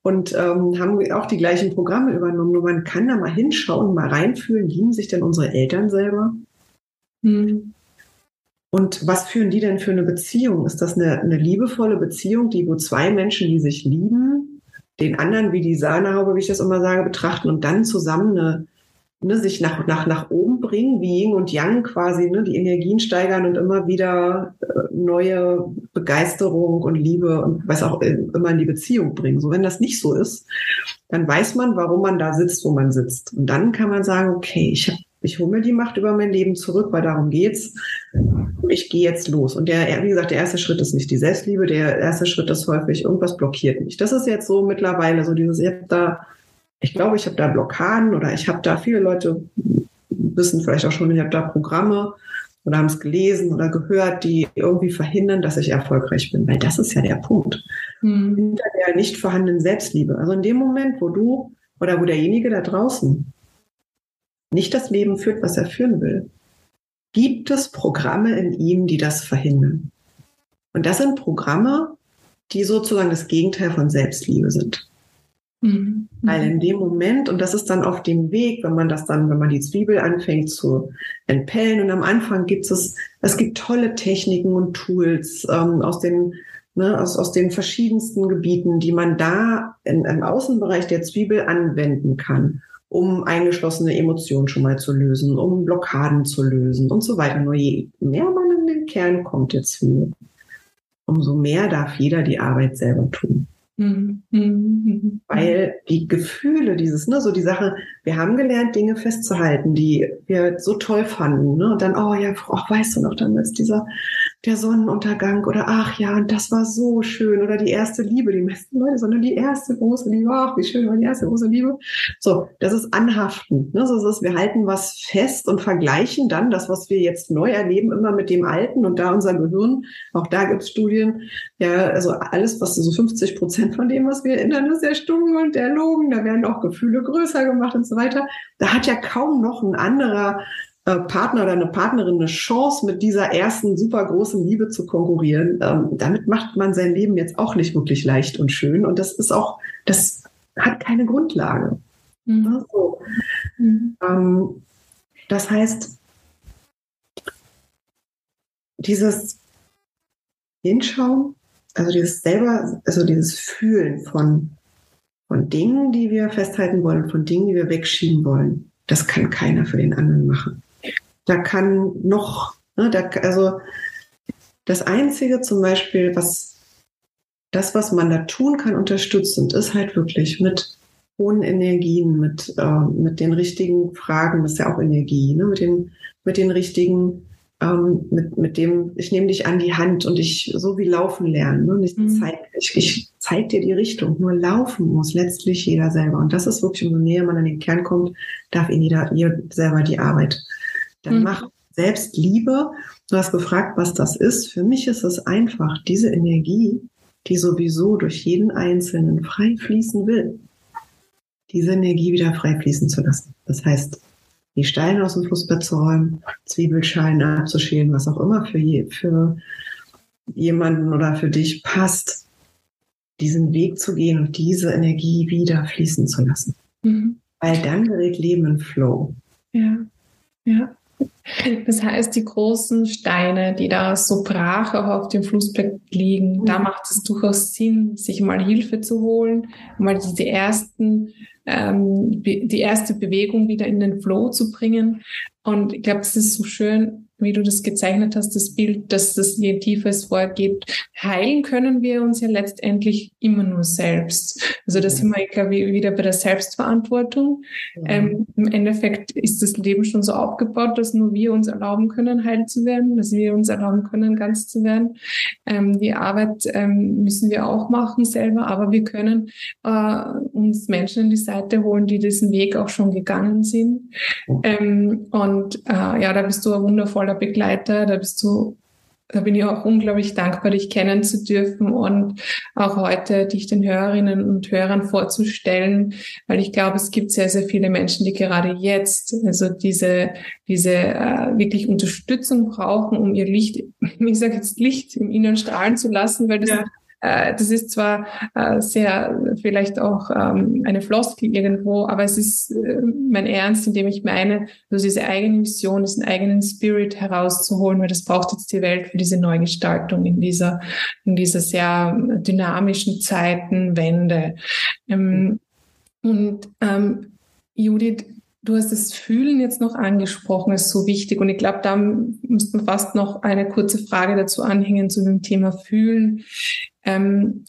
und ähm, haben auch die gleichen Programme übernommen. Nur man kann da mal hinschauen, mal reinfühlen, lieben sich denn unsere Eltern selber? Hm. Und was führen die denn für eine Beziehung? Ist das eine, eine liebevolle Beziehung, die wo zwei Menschen, die sich lieben, den anderen wie die Sahnehaube, wie ich das immer sage, betrachten und dann zusammen eine ne, sich nach, nach, nach oben bringen, wie Yin und Yang quasi, ne, die Energien steigern und immer wieder äh, neue Begeisterung und Liebe und was auch immer in die Beziehung bringen. So, wenn das nicht so ist, dann weiß man, warum man da sitzt, wo man sitzt. Und dann kann man sagen, okay, ich habe ich hole mir die Macht über mein Leben zurück, weil darum geht's. Ich gehe jetzt los. Und der, wie gesagt, der erste Schritt ist nicht die Selbstliebe, der erste Schritt ist häufig, irgendwas blockiert mich. Das ist jetzt so mittlerweile so dieses, ich habe da ich glaube, ich habe da Blockaden oder ich habe da viele Leute wissen vielleicht auch schon, ich habe da Programme oder haben es gelesen oder gehört, die irgendwie verhindern, dass ich erfolgreich bin. Weil das ist ja der Punkt. Mhm. Hinter der nicht vorhandenen Selbstliebe. Also in dem Moment, wo du oder wo derjenige da draußen nicht das Leben führt, was er führen will, gibt es Programme in ihm, die das verhindern. Und das sind Programme, die sozusagen das Gegenteil von Selbstliebe sind. Mhm. Weil in dem Moment, und das ist dann auf dem Weg, wenn man das dann, wenn man die Zwiebel anfängt zu entpellen, und am Anfang gibt es, es gibt tolle Techniken und Tools ähm, aus den ne, aus, aus den verschiedensten Gebieten, die man da in, im Außenbereich der Zwiebel anwenden kann, um eingeschlossene Emotionen schon mal zu lösen, um Blockaden zu lösen und so weiter. Nur je mehr man in den Kern kommt der Zwiebel, umso mehr darf jeder die Arbeit selber tun. Mhm. Weil die Gefühle, dieses, ne, so die Sache, wir haben gelernt, Dinge festzuhalten, die wir so toll fanden, ne, und dann, oh ja, ach, weißt du noch, dann ist dieser, der Sonnenuntergang oder ach ja, und das war so schön oder die erste Liebe, die meisten Leute, sondern die erste große Liebe, ach, wie schön war die erste große Liebe. So, das ist anhaften, ne, so ist, wir halten was fest und vergleichen dann das, was wir jetzt neu erleben, immer mit dem Alten und da unser Gehirn, auch da gibt's Studien, ja, also alles, was so 50 Prozent von dem, was wir erinnern, ist erstunken und erlogen. Da werden auch Gefühle größer gemacht und so weiter. Da hat ja kaum noch ein anderer äh, Partner oder eine Partnerin eine Chance, mit dieser ersten super großen Liebe zu konkurrieren. Ähm, damit macht man sein Leben jetzt auch nicht wirklich leicht und schön. Und das ist auch, das hat keine Grundlage. Mhm. So. Mhm. Ähm, das heißt, dieses Hinschauen, also dieses selber, also dieses Fühlen von, von Dingen, die wir festhalten wollen, von Dingen, die wir wegschieben wollen, das kann keiner für den anderen machen. Da kann noch, ne, da, also das Einzige zum Beispiel, was das, was man da tun kann, unterstützend, ist halt wirklich mit hohen Energien, mit, äh, mit den richtigen Fragen, das ist ja auch Energie, ne, mit den, mit den richtigen ähm, mit, mit dem, ich nehme dich an die Hand und ich so wie laufen lernen. Ne? Und ich mhm. zeige ich, ich zeig dir die Richtung. Nur laufen muss letztlich jeder selber. Und das ist wirklich, umso näher man an den Kern kommt, darf ihn jeder, ihr selber die Arbeit. Dann mhm. mach selbst Liebe. Du hast gefragt, was das ist. Für mich ist es einfach diese Energie, die sowieso durch jeden Einzelnen frei fließen will, diese Energie wieder frei fließen zu lassen. Das heißt, die Steine aus dem Flussbett zu räumen, Zwiebelschalen abzuschälen, was auch immer für, je, für jemanden oder für dich passt, diesen Weg zu gehen und diese Energie wieder fließen zu lassen. Mhm. Weil dann gerät Leben in Flow. Ja, ja. Das heißt, die großen Steine, die da so brach auch auf dem Flussbett liegen, mhm. da macht es durchaus Sinn, sich mal Hilfe zu holen, mal diese ersten ähm, die erste Bewegung wieder in den Flow zu bringen. Und ich glaube, es ist so schön, wie du das gezeichnet hast, das Bild, dass das je tiefer es vorgeht, heilen können wir uns ja letztendlich immer nur selbst. Also das sind wir, ich glaube, wieder bei der Selbstverantwortung. Ja. Ähm, Im Endeffekt ist das Leben schon so aufgebaut, dass nur wir uns erlauben können, heil zu werden, dass wir uns erlauben können, ganz zu werden. Ähm, die Arbeit ähm, müssen wir auch machen selber, aber wir können äh, uns Menschen in die Seite holen, die diesen Weg auch schon gegangen sind. Ähm, und äh, ja, da bist du ein wundervoller Begleiter, da bist du da bin ich auch unglaublich dankbar, dich kennen zu dürfen und auch heute dich den Hörerinnen und Hörern vorzustellen, weil ich glaube, es gibt sehr, sehr viele Menschen, die gerade jetzt also diese, diese äh, wirklich Unterstützung brauchen, um ihr Licht, [laughs] ich sage jetzt Licht im Inneren strahlen zu lassen, weil das ja. Äh, das ist zwar äh, sehr vielleicht auch ähm, eine Floskel irgendwo, aber es ist äh, mein Ernst, indem ich meine, also diese eigene Mission, diesen eigenen Spirit herauszuholen, weil das braucht jetzt die Welt für diese Neugestaltung in dieser, in dieser sehr dynamischen Zeitenwende. Ähm, und ähm, Judith, Du hast das Fühlen jetzt noch angesprochen, ist so wichtig. Und ich glaube, da müsste man fast noch eine kurze Frage dazu anhängen zu dem Thema Fühlen. Ähm,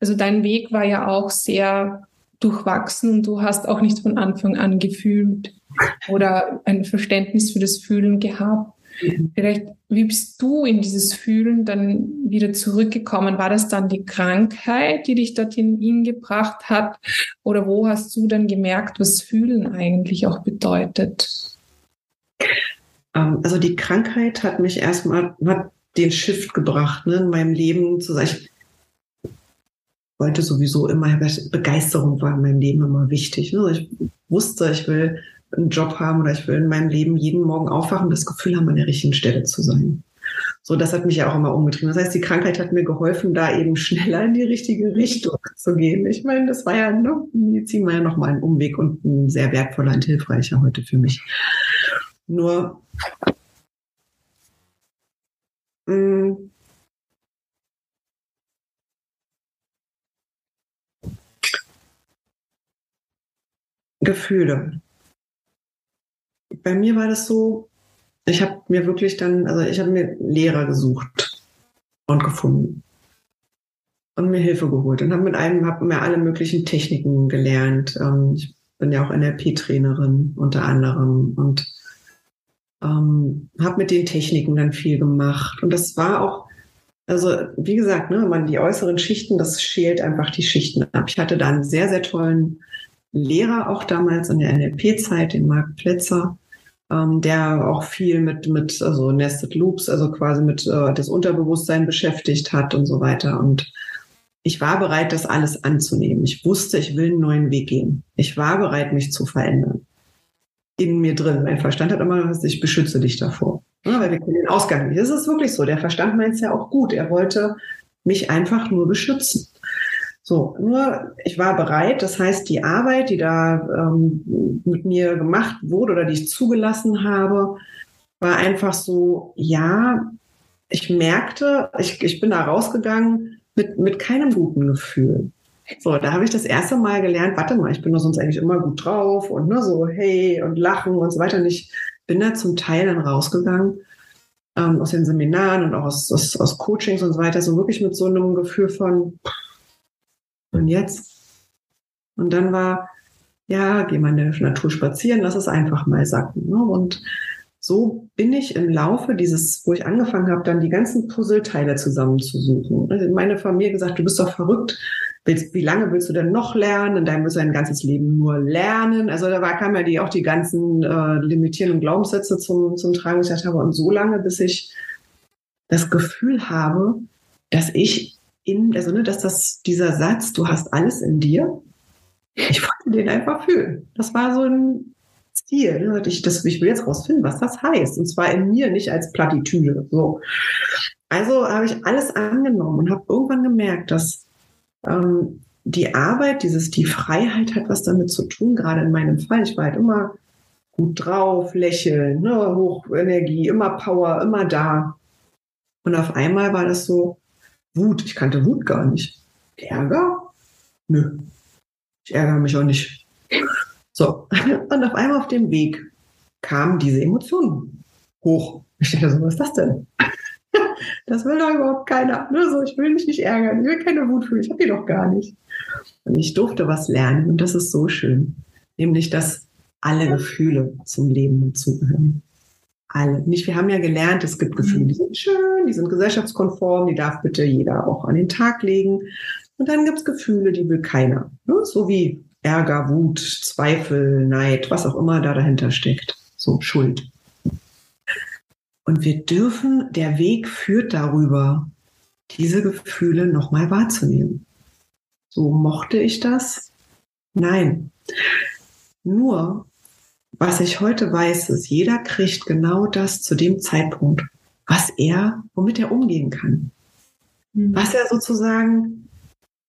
also dein Weg war ja auch sehr durchwachsen und du hast auch nicht von Anfang an gefühlt oder ein Verständnis für das Fühlen gehabt. Mhm. Vielleicht, wie bist du in dieses Fühlen dann wieder zurückgekommen? War das dann die Krankheit, die dich dorthin hingebracht hat? Oder wo hast du dann gemerkt, was Fühlen eigentlich auch bedeutet? Ähm, also die Krankheit hat mich erstmal, hat den Shift gebracht, ne, in meinem Leben zu sagen, ich wollte sowieso immer, Begeisterung war in meinem Leben immer wichtig. Ne? Ich wusste, ich will einen Job haben oder ich will in meinem Leben jeden Morgen aufwachen, das Gefühl haben, an der richtigen Stelle zu sein. So, das hat mich ja auch immer umgetrieben. Das heißt, die Krankheit hat mir geholfen, da eben schneller in die richtige Richtung zu gehen. Ich meine, das war ja noch, Medizin war ja nochmal ein Umweg und ein sehr wertvoller und hilfreicher heute für mich. Nur, mh, Gefühle bei mir war das so, ich habe mir wirklich dann, also ich habe mir Lehrer gesucht und gefunden und mir Hilfe geholt und habe mit einem, habe mir alle möglichen Techniken gelernt. Ähm, ich bin ja auch NLP-Trainerin unter anderem und ähm, habe mit den Techniken dann viel gemacht. Und das war auch, also wie gesagt, ne, man die äußeren Schichten, das schält einfach die Schichten ab. Ich hatte da einen sehr, sehr tollen Lehrer auch damals in der NLP-Zeit, den Marc Plätzer, ähm, der auch viel mit, mit also Nested Loops, also quasi mit äh, das Unterbewusstsein beschäftigt hat und so weiter. Und ich war bereit, das alles anzunehmen. Ich wusste, ich will einen neuen Weg gehen. Ich war bereit, mich zu verändern. In mir drin. Mein Verstand hat immer gesagt, ich beschütze dich davor. Ja, weil wir kennen den Ausgang nicht. Das ist wirklich so. Der Verstand meint es ja auch gut. Er wollte mich einfach nur beschützen. So, nur ich war bereit. Das heißt, die Arbeit, die da ähm, mit mir gemacht wurde oder die ich zugelassen habe, war einfach so, ja, ich merkte, ich, ich bin da rausgegangen mit, mit keinem guten Gefühl. So, da habe ich das erste Mal gelernt, warte mal, ich bin doch sonst eigentlich immer gut drauf und ne, so hey und lachen und so weiter. Und ich bin da zum Teil dann rausgegangen ähm, aus den Seminaren und auch aus, aus, aus Coachings und so weiter, so wirklich mit so einem Gefühl von, pff, und jetzt? Und dann war, ja, geh mal in der Natur spazieren, lass es einfach mal sacken. Ne? Und so bin ich im Laufe dieses, wo ich angefangen habe, dann die ganzen Puzzleteile zusammenzusuchen. Also meine Familie gesagt, du bist doch verrückt. Willst, wie lange willst du denn noch lernen? Und dann wirst du dein ganzes Leben nur lernen. Also da war, kam ja die, auch die ganzen äh, limitierenden Glaubenssätze zum, zum Tragen. Ich dachte, und so lange, bis ich das Gefühl habe, dass ich in, also ne, dass das dieser Satz, du hast alles in dir, ich wollte den einfach fühlen. Das war so ein Ziel. Ne? Ich, das, ich will jetzt rausfinden, was das heißt. Und zwar in mir, nicht als Plattitüde. So. Also habe ich alles angenommen und habe irgendwann gemerkt, dass ähm, die Arbeit, dieses, die Freiheit hat was damit zu tun, gerade in meinem Fall. Ich war halt immer gut drauf, lächeln, ne, Hochenergie, immer Power, immer da. Und auf einmal war das so, Wut, ich kannte Wut gar nicht. Ärger? Nö. Ich ärgere mich auch nicht. So. [laughs] Und auf einmal auf dem Weg kamen diese Emotionen. hoch. Ich denke so, was ist das denn? [laughs] Das will doch überhaupt keiner. Nur so, ich will mich nicht ärgern, ich will keine Wut fühlen, ich habe die doch gar nicht. Und ich durfte was lernen und das ist so schön. Nämlich, dass alle Gefühle zum Leben dazugehören. Alle. Nicht, wir haben ja gelernt, es gibt Gefühle, die sind schön, die sind gesellschaftskonform, die darf bitte jeder auch an den Tag legen. Und dann gibt es Gefühle, die will keiner. Ne? So wie Ärger, Wut, Zweifel, Neid, was auch immer da dahinter steckt. So Schuld. Und wir dürfen, der Weg führt darüber, diese Gefühle nochmal wahrzunehmen. So mochte ich das? Nein. Nur, was ich heute weiß, ist, jeder kriegt genau das zu dem Zeitpunkt, was er, womit er umgehen kann. Mhm. Was er sozusagen,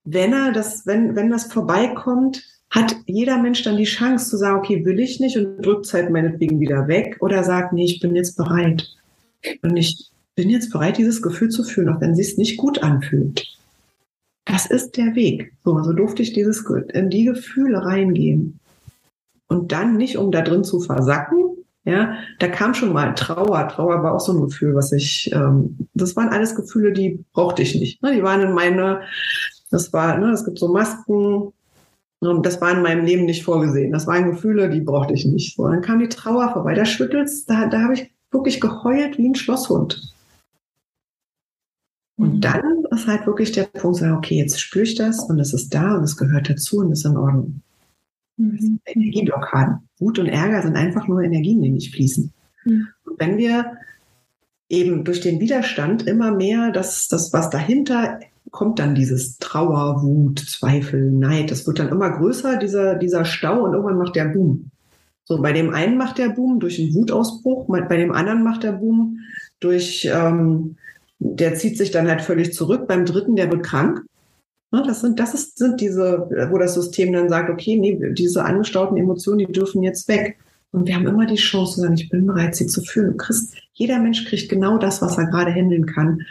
wenn er das, wenn, wenn das vorbeikommt, hat jeder Mensch dann die Chance zu sagen, okay, will ich nicht und drückt es halt meinetwegen wieder weg oder sagt, nee, ich bin jetzt bereit. Und ich bin jetzt bereit, dieses Gefühl zu fühlen, auch wenn es sich nicht gut anfühlt. Das ist der Weg. So, so durfte ich dieses, in die Gefühle reingehen. Und dann nicht, um da drin zu versacken, ja, da kam schon mal Trauer. Trauer war auch so ein Gefühl, was ich, ähm, das waren alles Gefühle, die brauchte ich nicht. Ne? Die waren in meiner, das war, ne, es gibt so Masken, und das war in meinem Leben nicht vorgesehen. Das waren Gefühle, die brauchte ich nicht. So, dann kam die Trauer vorbei. Da schüttelt's, da, da habe ich wirklich geheult wie ein Schlosshund. Und mhm. dann ist halt wirklich der Punkt, okay, jetzt spüre ich das und es ist da und es gehört dazu und es ist in Ordnung. Mhm. Energieblockaden. Wut und Ärger sind einfach nur Energien, die nicht fließen. Mhm. Und wenn wir eben durch den Widerstand immer mehr das, das, was dahinter kommt dann dieses Trauer, Wut, Zweifel, Neid. Das wird dann immer größer, dieser, dieser Stau, und irgendwann macht der Boom. So, bei dem einen macht der Boom durch einen Wutausbruch, bei dem anderen macht der Boom durch, ähm, der zieht sich dann halt völlig zurück, beim dritten, der wird krank. Ne, das sind, das ist, sind diese, wo das System dann sagt, okay, nee, diese angestauten Emotionen, die dürfen jetzt weg. Und wir haben immer die Chance zu sagen, ich bin bereit, sie zu fühlen. Du kriegst, jeder Mensch kriegt genau das, was er gerade handeln kann.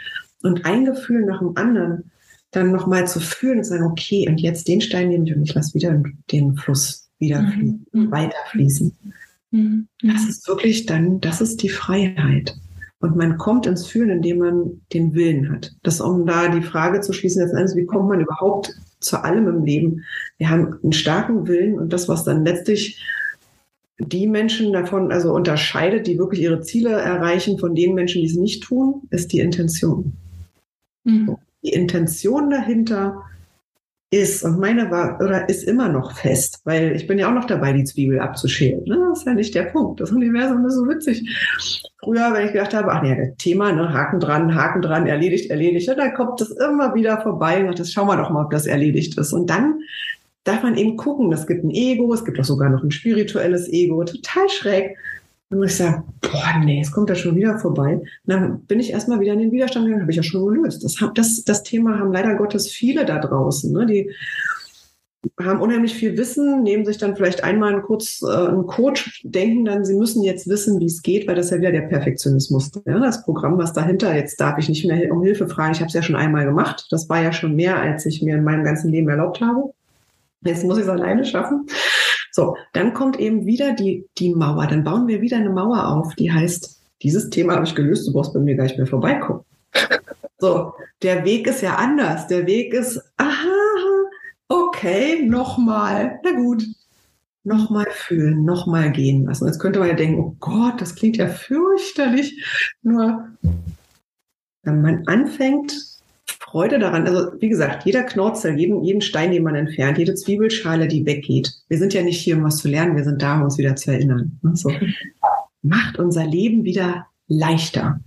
Und ein Gefühl nach dem anderen dann nochmal zu fühlen und zu sagen, okay, und jetzt den Stein nehme ich und ich lasse wieder den Fluss wieder mhm. fließen, mhm. weiter fließen. Mhm. Das ist wirklich dann, das ist die Freiheit. Und man kommt ins Fühlen, indem man den Willen hat. Das, um da die Frage zu schließen, letzten wie kommt man überhaupt zu allem im Leben? Wir haben einen starken Willen und das, was dann letztlich die Menschen davon also unterscheidet, die wirklich ihre Ziele erreichen von den Menschen, die es nicht tun, ist die Intention. Mhm. Die Intention dahinter ist, und meine war oder ist immer noch fest, weil ich bin ja auch noch dabei, die Zwiebel abzuschälen. Ne? Das ist ja nicht der Punkt. Das Universum ist so witzig. Früher, wenn ich gedacht habe, ach nee, das Thema, ne, Haken dran, Haken dran, erledigt, erledigt, dann kommt das immer wieder vorbei und das schauen wir doch mal, ob das erledigt ist. Und dann darf man eben gucken, es gibt ein Ego, es gibt auch sogar noch ein spirituelles Ego, total schräg. Und ich sage, boah, nee, es kommt da schon wieder vorbei. Und dann bin ich erstmal wieder in den Widerstand gegangen, habe ich ja schon gelöst. Das, das, das Thema haben leider Gottes viele da draußen. Ne? Die haben unheimlich viel Wissen, nehmen sich dann vielleicht einmal kurz äh, einen Coach, denken dann, sie müssen jetzt wissen, wie es geht, weil das ist ja wieder der Perfektionismus. Ja? Das Programm, was dahinter, jetzt darf ich nicht mehr um Hilfe fragen. Ich habe es ja schon einmal gemacht. Das war ja schon mehr, als ich mir in meinem ganzen Leben erlaubt habe. Jetzt muss ich es alleine schaffen. So, dann kommt eben wieder die, die Mauer. Dann bauen wir wieder eine Mauer auf, die heißt, dieses Thema habe ich gelöst, du brauchst bei mir gar nicht mehr vorbeikommen. [laughs] So, der Weg ist ja anders. Der Weg ist, aha, okay, nochmal. Na gut, nochmal fühlen, nochmal gehen lassen. Jetzt könnte man ja denken, oh Gott, das klingt ja fürchterlich. Nur, wenn man anfängt, Freude daran. Also wie gesagt, jeder Knorzel, jeden, jeden Stein, den man entfernt, jede Zwiebelschale, die weggeht. Wir sind ja nicht hier, um was zu lernen, wir sind da, um uns wieder zu erinnern. Ne, so. Macht unser Leben wieder leichter.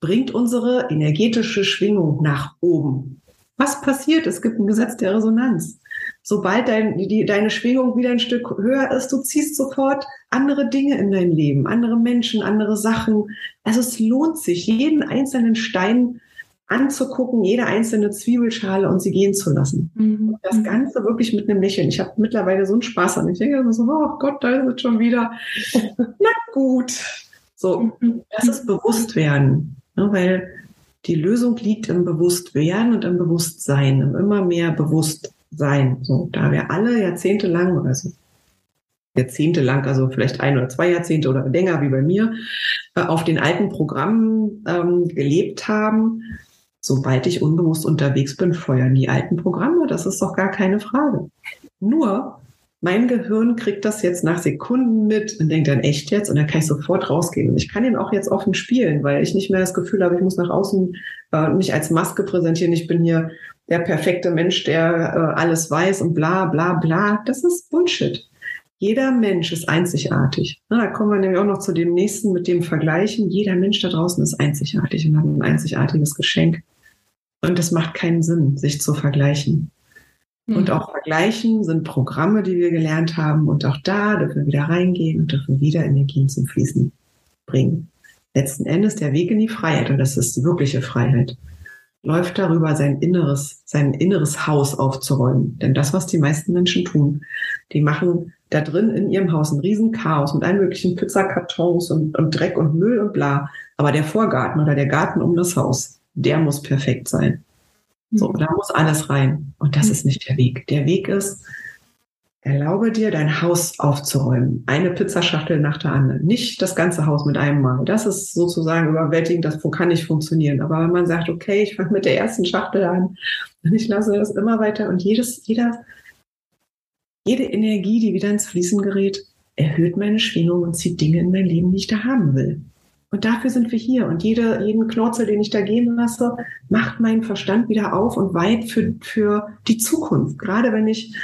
Bringt unsere energetische Schwingung nach oben. Was passiert? Es gibt ein Gesetz der Resonanz. Sobald dein, die, deine Schwingung wieder ein Stück höher ist, du ziehst sofort andere Dinge in dein Leben, andere Menschen, andere Sachen. Also es lohnt sich, jeden einzelnen Stein anzugucken, jede einzelne Zwiebelschale und sie gehen zu lassen. Mhm. Das Ganze wirklich mit einem Lächeln. Ich habe mittlerweile so einen Spaß an. Ich denke immer so, oh Gott, da ist es schon wieder. [laughs] Na gut. So, mhm. das ist Bewusstwerden. Ne, weil die Lösung liegt im Bewusstwerden und im Bewusstsein, im immer mehr Bewusstsein. So, da wir alle jahrzehntelang, also Jahrzehnte lang, also vielleicht ein oder zwei Jahrzehnte oder länger wie bei mir, äh, auf den alten Programmen ähm, gelebt haben, sobald ich unbewusst unterwegs bin, feuern die alten Programme. Das ist doch gar keine Frage. Nur, mein Gehirn kriegt das jetzt nach Sekunden mit und denkt dann echt jetzt und dann kann ich sofort rausgehen. Und ich kann ihn auch jetzt offen spielen, weil ich nicht mehr das Gefühl habe, ich muss nach außen äh, mich als Maske präsentieren. Ich bin hier der perfekte Mensch, der äh, alles weiß und bla bla bla. Das ist Bullshit. Jeder Mensch ist einzigartig. Na, da kommen wir nämlich auch noch zu dem nächsten mit dem Vergleichen. Jeder Mensch da draußen ist einzigartig und hat ein einzigartiges Geschenk. Und es macht keinen Sinn, sich zu vergleichen. Mhm. Und auch Vergleichen sind Programme, die wir gelernt haben. Und auch da dürfen wir wieder reingehen und dürfen wieder Energien zum Fließen bringen. Letzten Endes der Weg in die Freiheit, und das ist die wirkliche Freiheit, läuft darüber, sein inneres, sein inneres Haus aufzuräumen. Denn das, was die meisten Menschen tun, die machen da drin in ihrem Haus ein Riesenchaos mit allen möglichen Pizzakartons und, und Dreck und Müll und bla. Aber der Vorgarten oder der Garten um das Haus, der muss perfekt sein. So, mhm. da muss alles rein. Und das mhm. ist nicht der Weg. Der Weg ist, erlaube dir, dein Haus aufzuräumen. Eine Pizzaschachtel nach der anderen. Nicht das ganze Haus mit einem Mal. Das ist sozusagen überwältigend. Das kann nicht funktionieren. Aber wenn man sagt, okay, ich fange mit der ersten Schachtel an und ich lasse das immer weiter und jedes, jeder, jede Energie, die wieder ins Fließen gerät, erhöht meine Schwingung und zieht Dinge in mein Leben, die ich da haben will. Und dafür sind wir hier. Und jede, jeden Knorzel, den ich da gehen lasse, macht meinen Verstand wieder auf und weit für, für die Zukunft. Gerade wenn ich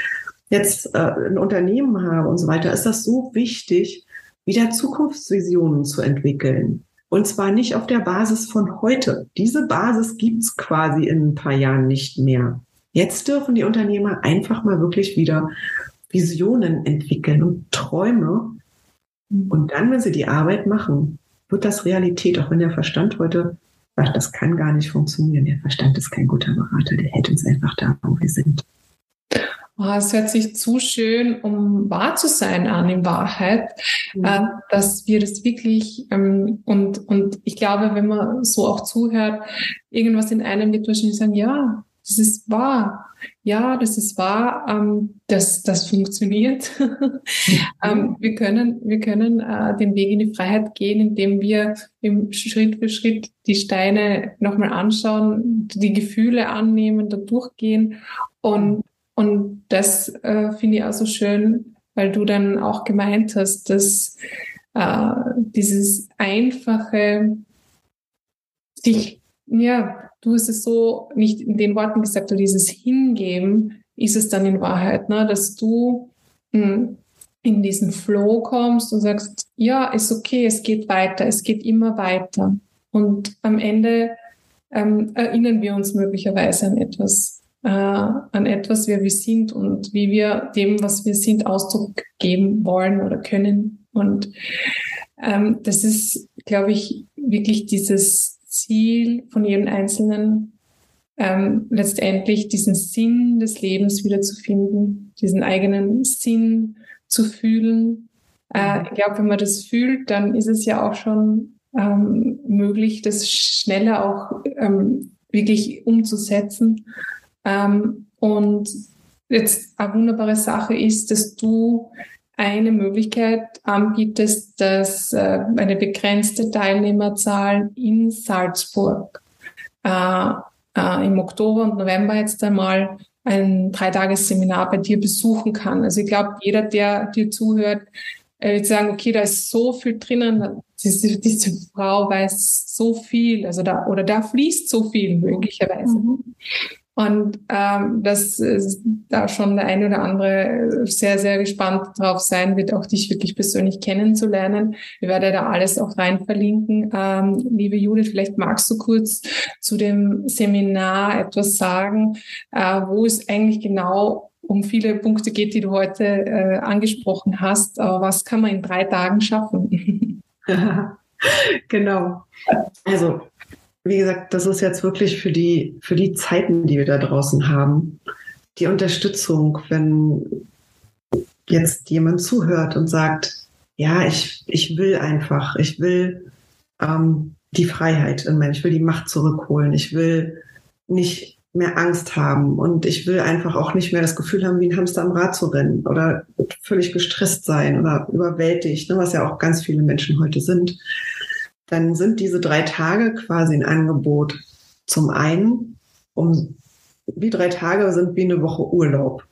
jetzt äh, ein Unternehmen habe und so weiter, ist das so wichtig, wieder Zukunftsvisionen zu entwickeln. Und zwar nicht auf der Basis von heute. Diese Basis gibt's quasi in ein paar Jahren nicht mehr. Jetzt dürfen die Unternehmer einfach mal wirklich wieder Visionen entwickeln und Träume. Und dann, wenn sie die Arbeit machen, wird das Realität, auch wenn der Verstand heute sagt, das kann gar nicht funktionieren. Der Verstand ist kein guter Berater, der hält uns einfach da, wo wir sind. Oh, es hört sich zu schön, um wahr zu sein an in Wahrheit, mhm. äh, dass wir das wirklich ähm, und und ich glaube, wenn man so auch zuhört, irgendwas in einem wird wahrscheinlich sagen, ja, das ist wahr. Ja, das ist wahr. Ähm, das, das funktioniert. [laughs] ähm, wir können, wir können äh, den Weg in die Freiheit gehen, indem wir im Schritt für Schritt die Steine nochmal anschauen, die Gefühle annehmen, da durchgehen. Und, und das äh, finde ich auch so schön, weil du dann auch gemeint hast, dass äh, dieses einfache, sich, ja, du hast es so nicht in den Worten gesagt, aber dieses Hingeben ist es dann in Wahrheit, ne, dass du hm, in diesen Flow kommst und sagst, ja, ist okay, es geht weiter, es geht immer weiter. Und am Ende ähm, erinnern wir uns möglicherweise an etwas, äh, an etwas, wer wir sind und wie wir dem, was wir sind, Ausdruck geben wollen oder können. Und ähm, das ist, glaube ich, wirklich dieses Ziel von jedem Einzelnen, ähm, letztendlich diesen Sinn des Lebens wiederzufinden, diesen eigenen Sinn zu fühlen. Äh, ich glaube, wenn man das fühlt, dann ist es ja auch schon ähm, möglich, das schneller auch ähm, wirklich umzusetzen. Ähm, und jetzt eine wunderbare Sache ist, dass du eine Möglichkeit anbietest, dass äh, eine begrenzte Teilnehmerzahl in Salzburg äh, äh, im Oktober und November jetzt einmal ein Dreitagesseminar bei dir besuchen kann. Also ich glaube, jeder, der dir zuhört, wird sagen, okay, da ist so viel drinnen, diese, diese Frau weiß so viel, also da, oder da fließt so viel möglicherweise. Mhm. Und ähm, dass äh, da schon der eine oder andere sehr, sehr gespannt drauf sein wird, auch dich wirklich persönlich kennenzulernen. Wir werden da alles auch rein verlinken. Ähm, liebe Judith, vielleicht magst du kurz zu dem Seminar etwas sagen, äh, wo es eigentlich genau um viele Punkte geht, die du heute äh, angesprochen hast. Aber was kann man in drei Tagen schaffen? [laughs] genau. Also wie gesagt, das ist jetzt wirklich für die, für die Zeiten, die wir da draußen haben. Die Unterstützung, wenn jetzt jemand zuhört und sagt, ja, ich, ich will einfach, ich will ähm, die Freiheit in mir, ich will die Macht zurückholen, ich will nicht mehr Angst haben und ich will einfach auch nicht mehr das Gefühl haben, wie ein Hamster am Rad zu rennen oder völlig gestresst sein oder überwältigt, ne, was ja auch ganz viele Menschen heute sind, dann sind diese drei Tage quasi ein Angebot. Zum einen, um die drei Tage sind wie eine Woche Urlaub,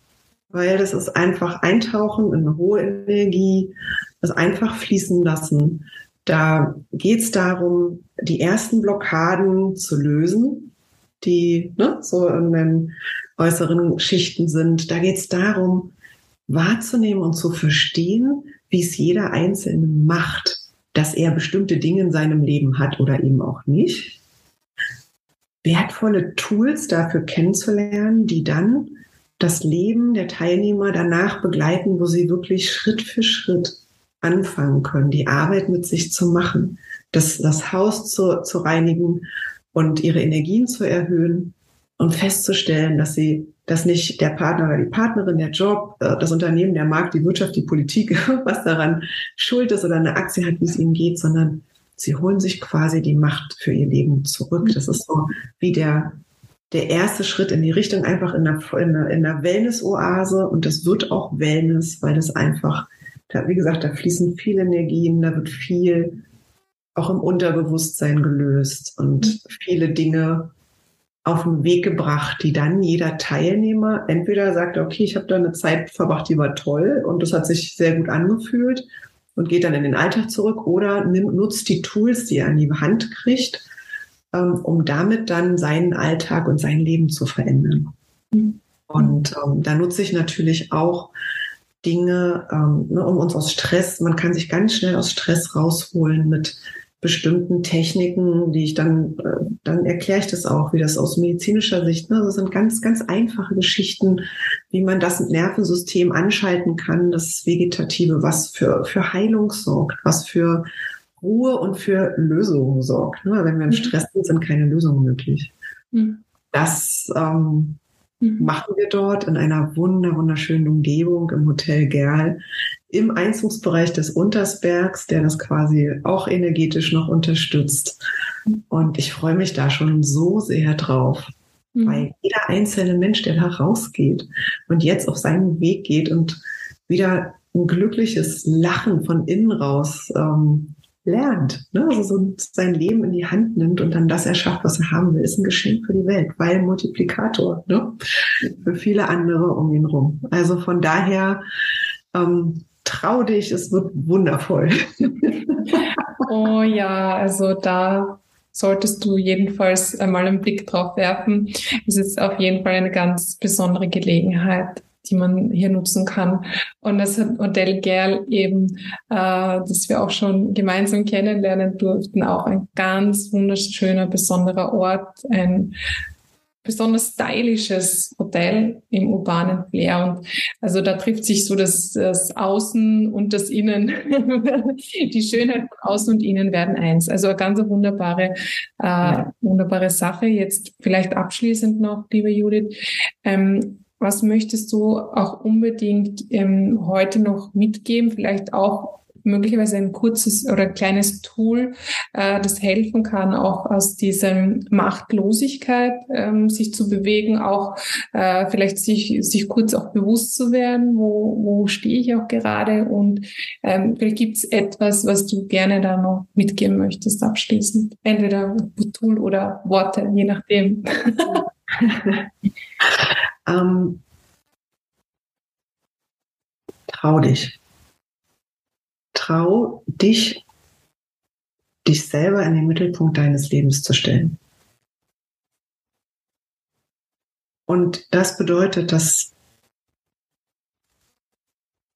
weil das ist einfach Eintauchen in eine hohe Energie, das einfach fließen lassen. Da geht es darum, die ersten Blockaden zu lösen, die ne, so in den äußeren Schichten sind. Da geht es darum, wahrzunehmen und zu verstehen, wie es jeder Einzelne macht, dass er bestimmte Dinge in seinem Leben hat oder eben auch nicht. Wertvolle Tools dafür kennenzulernen, die dann das Leben der Teilnehmer danach begleiten, wo sie wirklich Schritt für Schritt anfangen können, die Arbeit mit sich zu machen, das, das Haus zu, zu reinigen und ihre Energien zu erhöhen und festzustellen, dass sie, dass nicht der Partner oder die Partnerin, der Job, äh, das Unternehmen, der Markt, die Wirtschaft, die Politik, [laughs] was daran schuld ist oder eine Aktie hat, wie es ihnen geht, sondern sie holen sich quasi die Macht für ihr Leben zurück. Das ist so wie der, der erste Schritt in die Richtung einfach in der, in einer, in einer Wellness-Oase und das wird auch Wellness, weil das einfach, da, wie gesagt, da fließen viele Energien, da wird viel auch im Unterbewusstsein gelöst und mhm. viele Dinge auf den Weg gebracht, die dann jeder Teilnehmer entweder sagt, okay, ich habe da eine Zeit verbracht, die war toll und das hat sich sehr gut angefühlt und geht dann in den Alltag zurück oder nimmt, nutzt die Tools, die er an die Hand kriegt, ähm, um damit dann seinen Alltag und sein Leben zu verändern. Mhm. Und ähm, da nutze ich natürlich auch Dinge, ähm, ne, um uns aus Stress, man kann sich ganz schnell aus Stress rausholen mit bestimmten Techniken, die ich dann, äh, dann erkläre ich das auch, wie das aus medizinischer Sicht, ne, das sind ganz, ganz einfache Geschichten, wie man das Nervensystem anschalten kann, das Vegetative, was für, für Heilung sorgt, was für Ruhe und für Lösungen sorgt. Ne? Wenn wir im mhm. Stress sind, sind keine Lösungen möglich. Mhm. Das ähm, mhm. machen wir dort in einer wunder, wunderschönen Umgebung im Hotel Gerl im Einzugsbereich des Untersbergs, der das quasi auch energetisch noch unterstützt. Und ich freue mich da schon so sehr drauf, mhm. weil jeder einzelne Mensch, der da rausgeht und jetzt auf seinen Weg geht und wieder ein glückliches Lachen von innen raus ähm, lernt, ne? also so sein Leben in die Hand nimmt und dann das erschafft, was er haben will, ist ein Geschenk für die Welt, weil Multiplikator ne? für viele andere um ihn rum. Also von daher ähm, trau dich, es wird wundervoll. [laughs] oh ja, also da solltest du jedenfalls einmal einen Blick drauf werfen. Es ist auf jeden Fall eine ganz besondere Gelegenheit, die man hier nutzen kann. Und das hat Hotel Gerl eben, äh, das wir auch schon gemeinsam kennenlernen durften, auch ein ganz wunderschöner, besonderer Ort, ein besonders stylisches Hotel im urbanen Flair. Und also da trifft sich so das, das Außen und das Innen. [laughs] Die Schönheit von Außen und Innen werden eins. Also eine ganz wunderbare, äh, wunderbare Sache. Jetzt vielleicht abschließend noch, liebe Judith. Ähm, was möchtest du auch unbedingt ähm, heute noch mitgeben? Vielleicht auch möglicherweise ein kurzes oder kleines Tool, äh, das helfen kann, auch aus dieser Machtlosigkeit ähm, sich zu bewegen, auch äh, vielleicht sich, sich kurz auch bewusst zu werden, wo, wo stehe ich auch gerade und ähm, vielleicht gibt es etwas, was du gerne da noch mitgeben möchtest abschließend. Entweder Tool oder Worte, je nachdem. [laughs] ähm, trau dich trau dich, dich selber in den Mittelpunkt deines Lebens zu stellen. Und das bedeutet, dass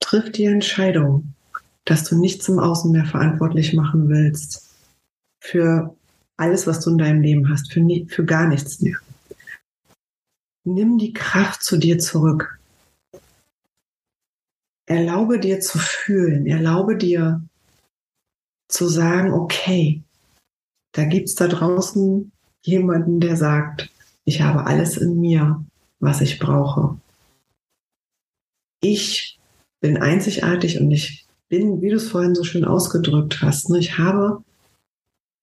triff die Entscheidung, dass du nichts im Außen mehr verantwortlich machen willst für alles, was du in deinem Leben hast, für, nie, für gar nichts mehr. Nimm die Kraft zu dir zurück. Erlaube dir zu fühlen, erlaube dir zu sagen, okay, da gibt's da draußen jemanden, der sagt, ich habe alles in mir, was ich brauche. Ich bin einzigartig und ich bin, wie du es vorhin so schön ausgedrückt hast, ne, ich habe,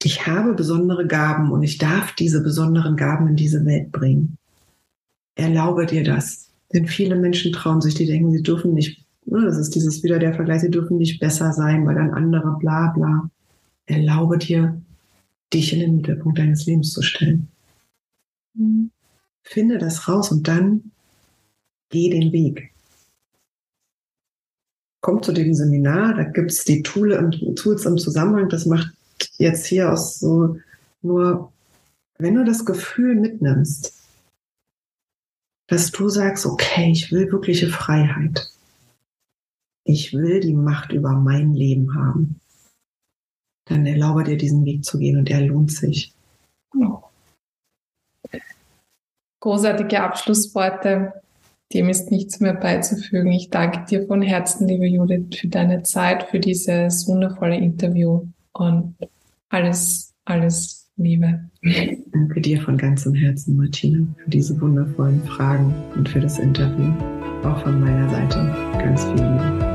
ich habe besondere Gaben und ich darf diese besonderen Gaben in diese Welt bringen. Erlaube dir das. Denn viele Menschen trauen sich, die denken, sie dürfen nicht, das ist dieses wieder der Vergleich, sie dürfen nicht besser sein, weil ein anderer bla bla. Erlaube dir, dich in den Mittelpunkt deines Lebens zu stellen. Mhm. Finde das raus und dann geh den Weg. Komm zu dem Seminar, da gibt es die Tools im Zusammenhang, das macht jetzt hier aus so nur, wenn du das Gefühl mitnimmst, dass du sagst, okay, ich will wirkliche Freiheit. Ich will die Macht über mein Leben haben. Dann erlaube dir diesen Weg zu gehen und er lohnt sich. Großartige Abschlussworte. Dem ist nichts mehr beizufügen. Ich danke dir von Herzen, liebe Judith, für deine Zeit, für dieses wundervolle Interview und alles, alles Liebe. Danke dir von ganzem Herzen, Martina, für diese wundervollen Fragen und für das Interview. Auch von meiner Seite ganz viel Liebe.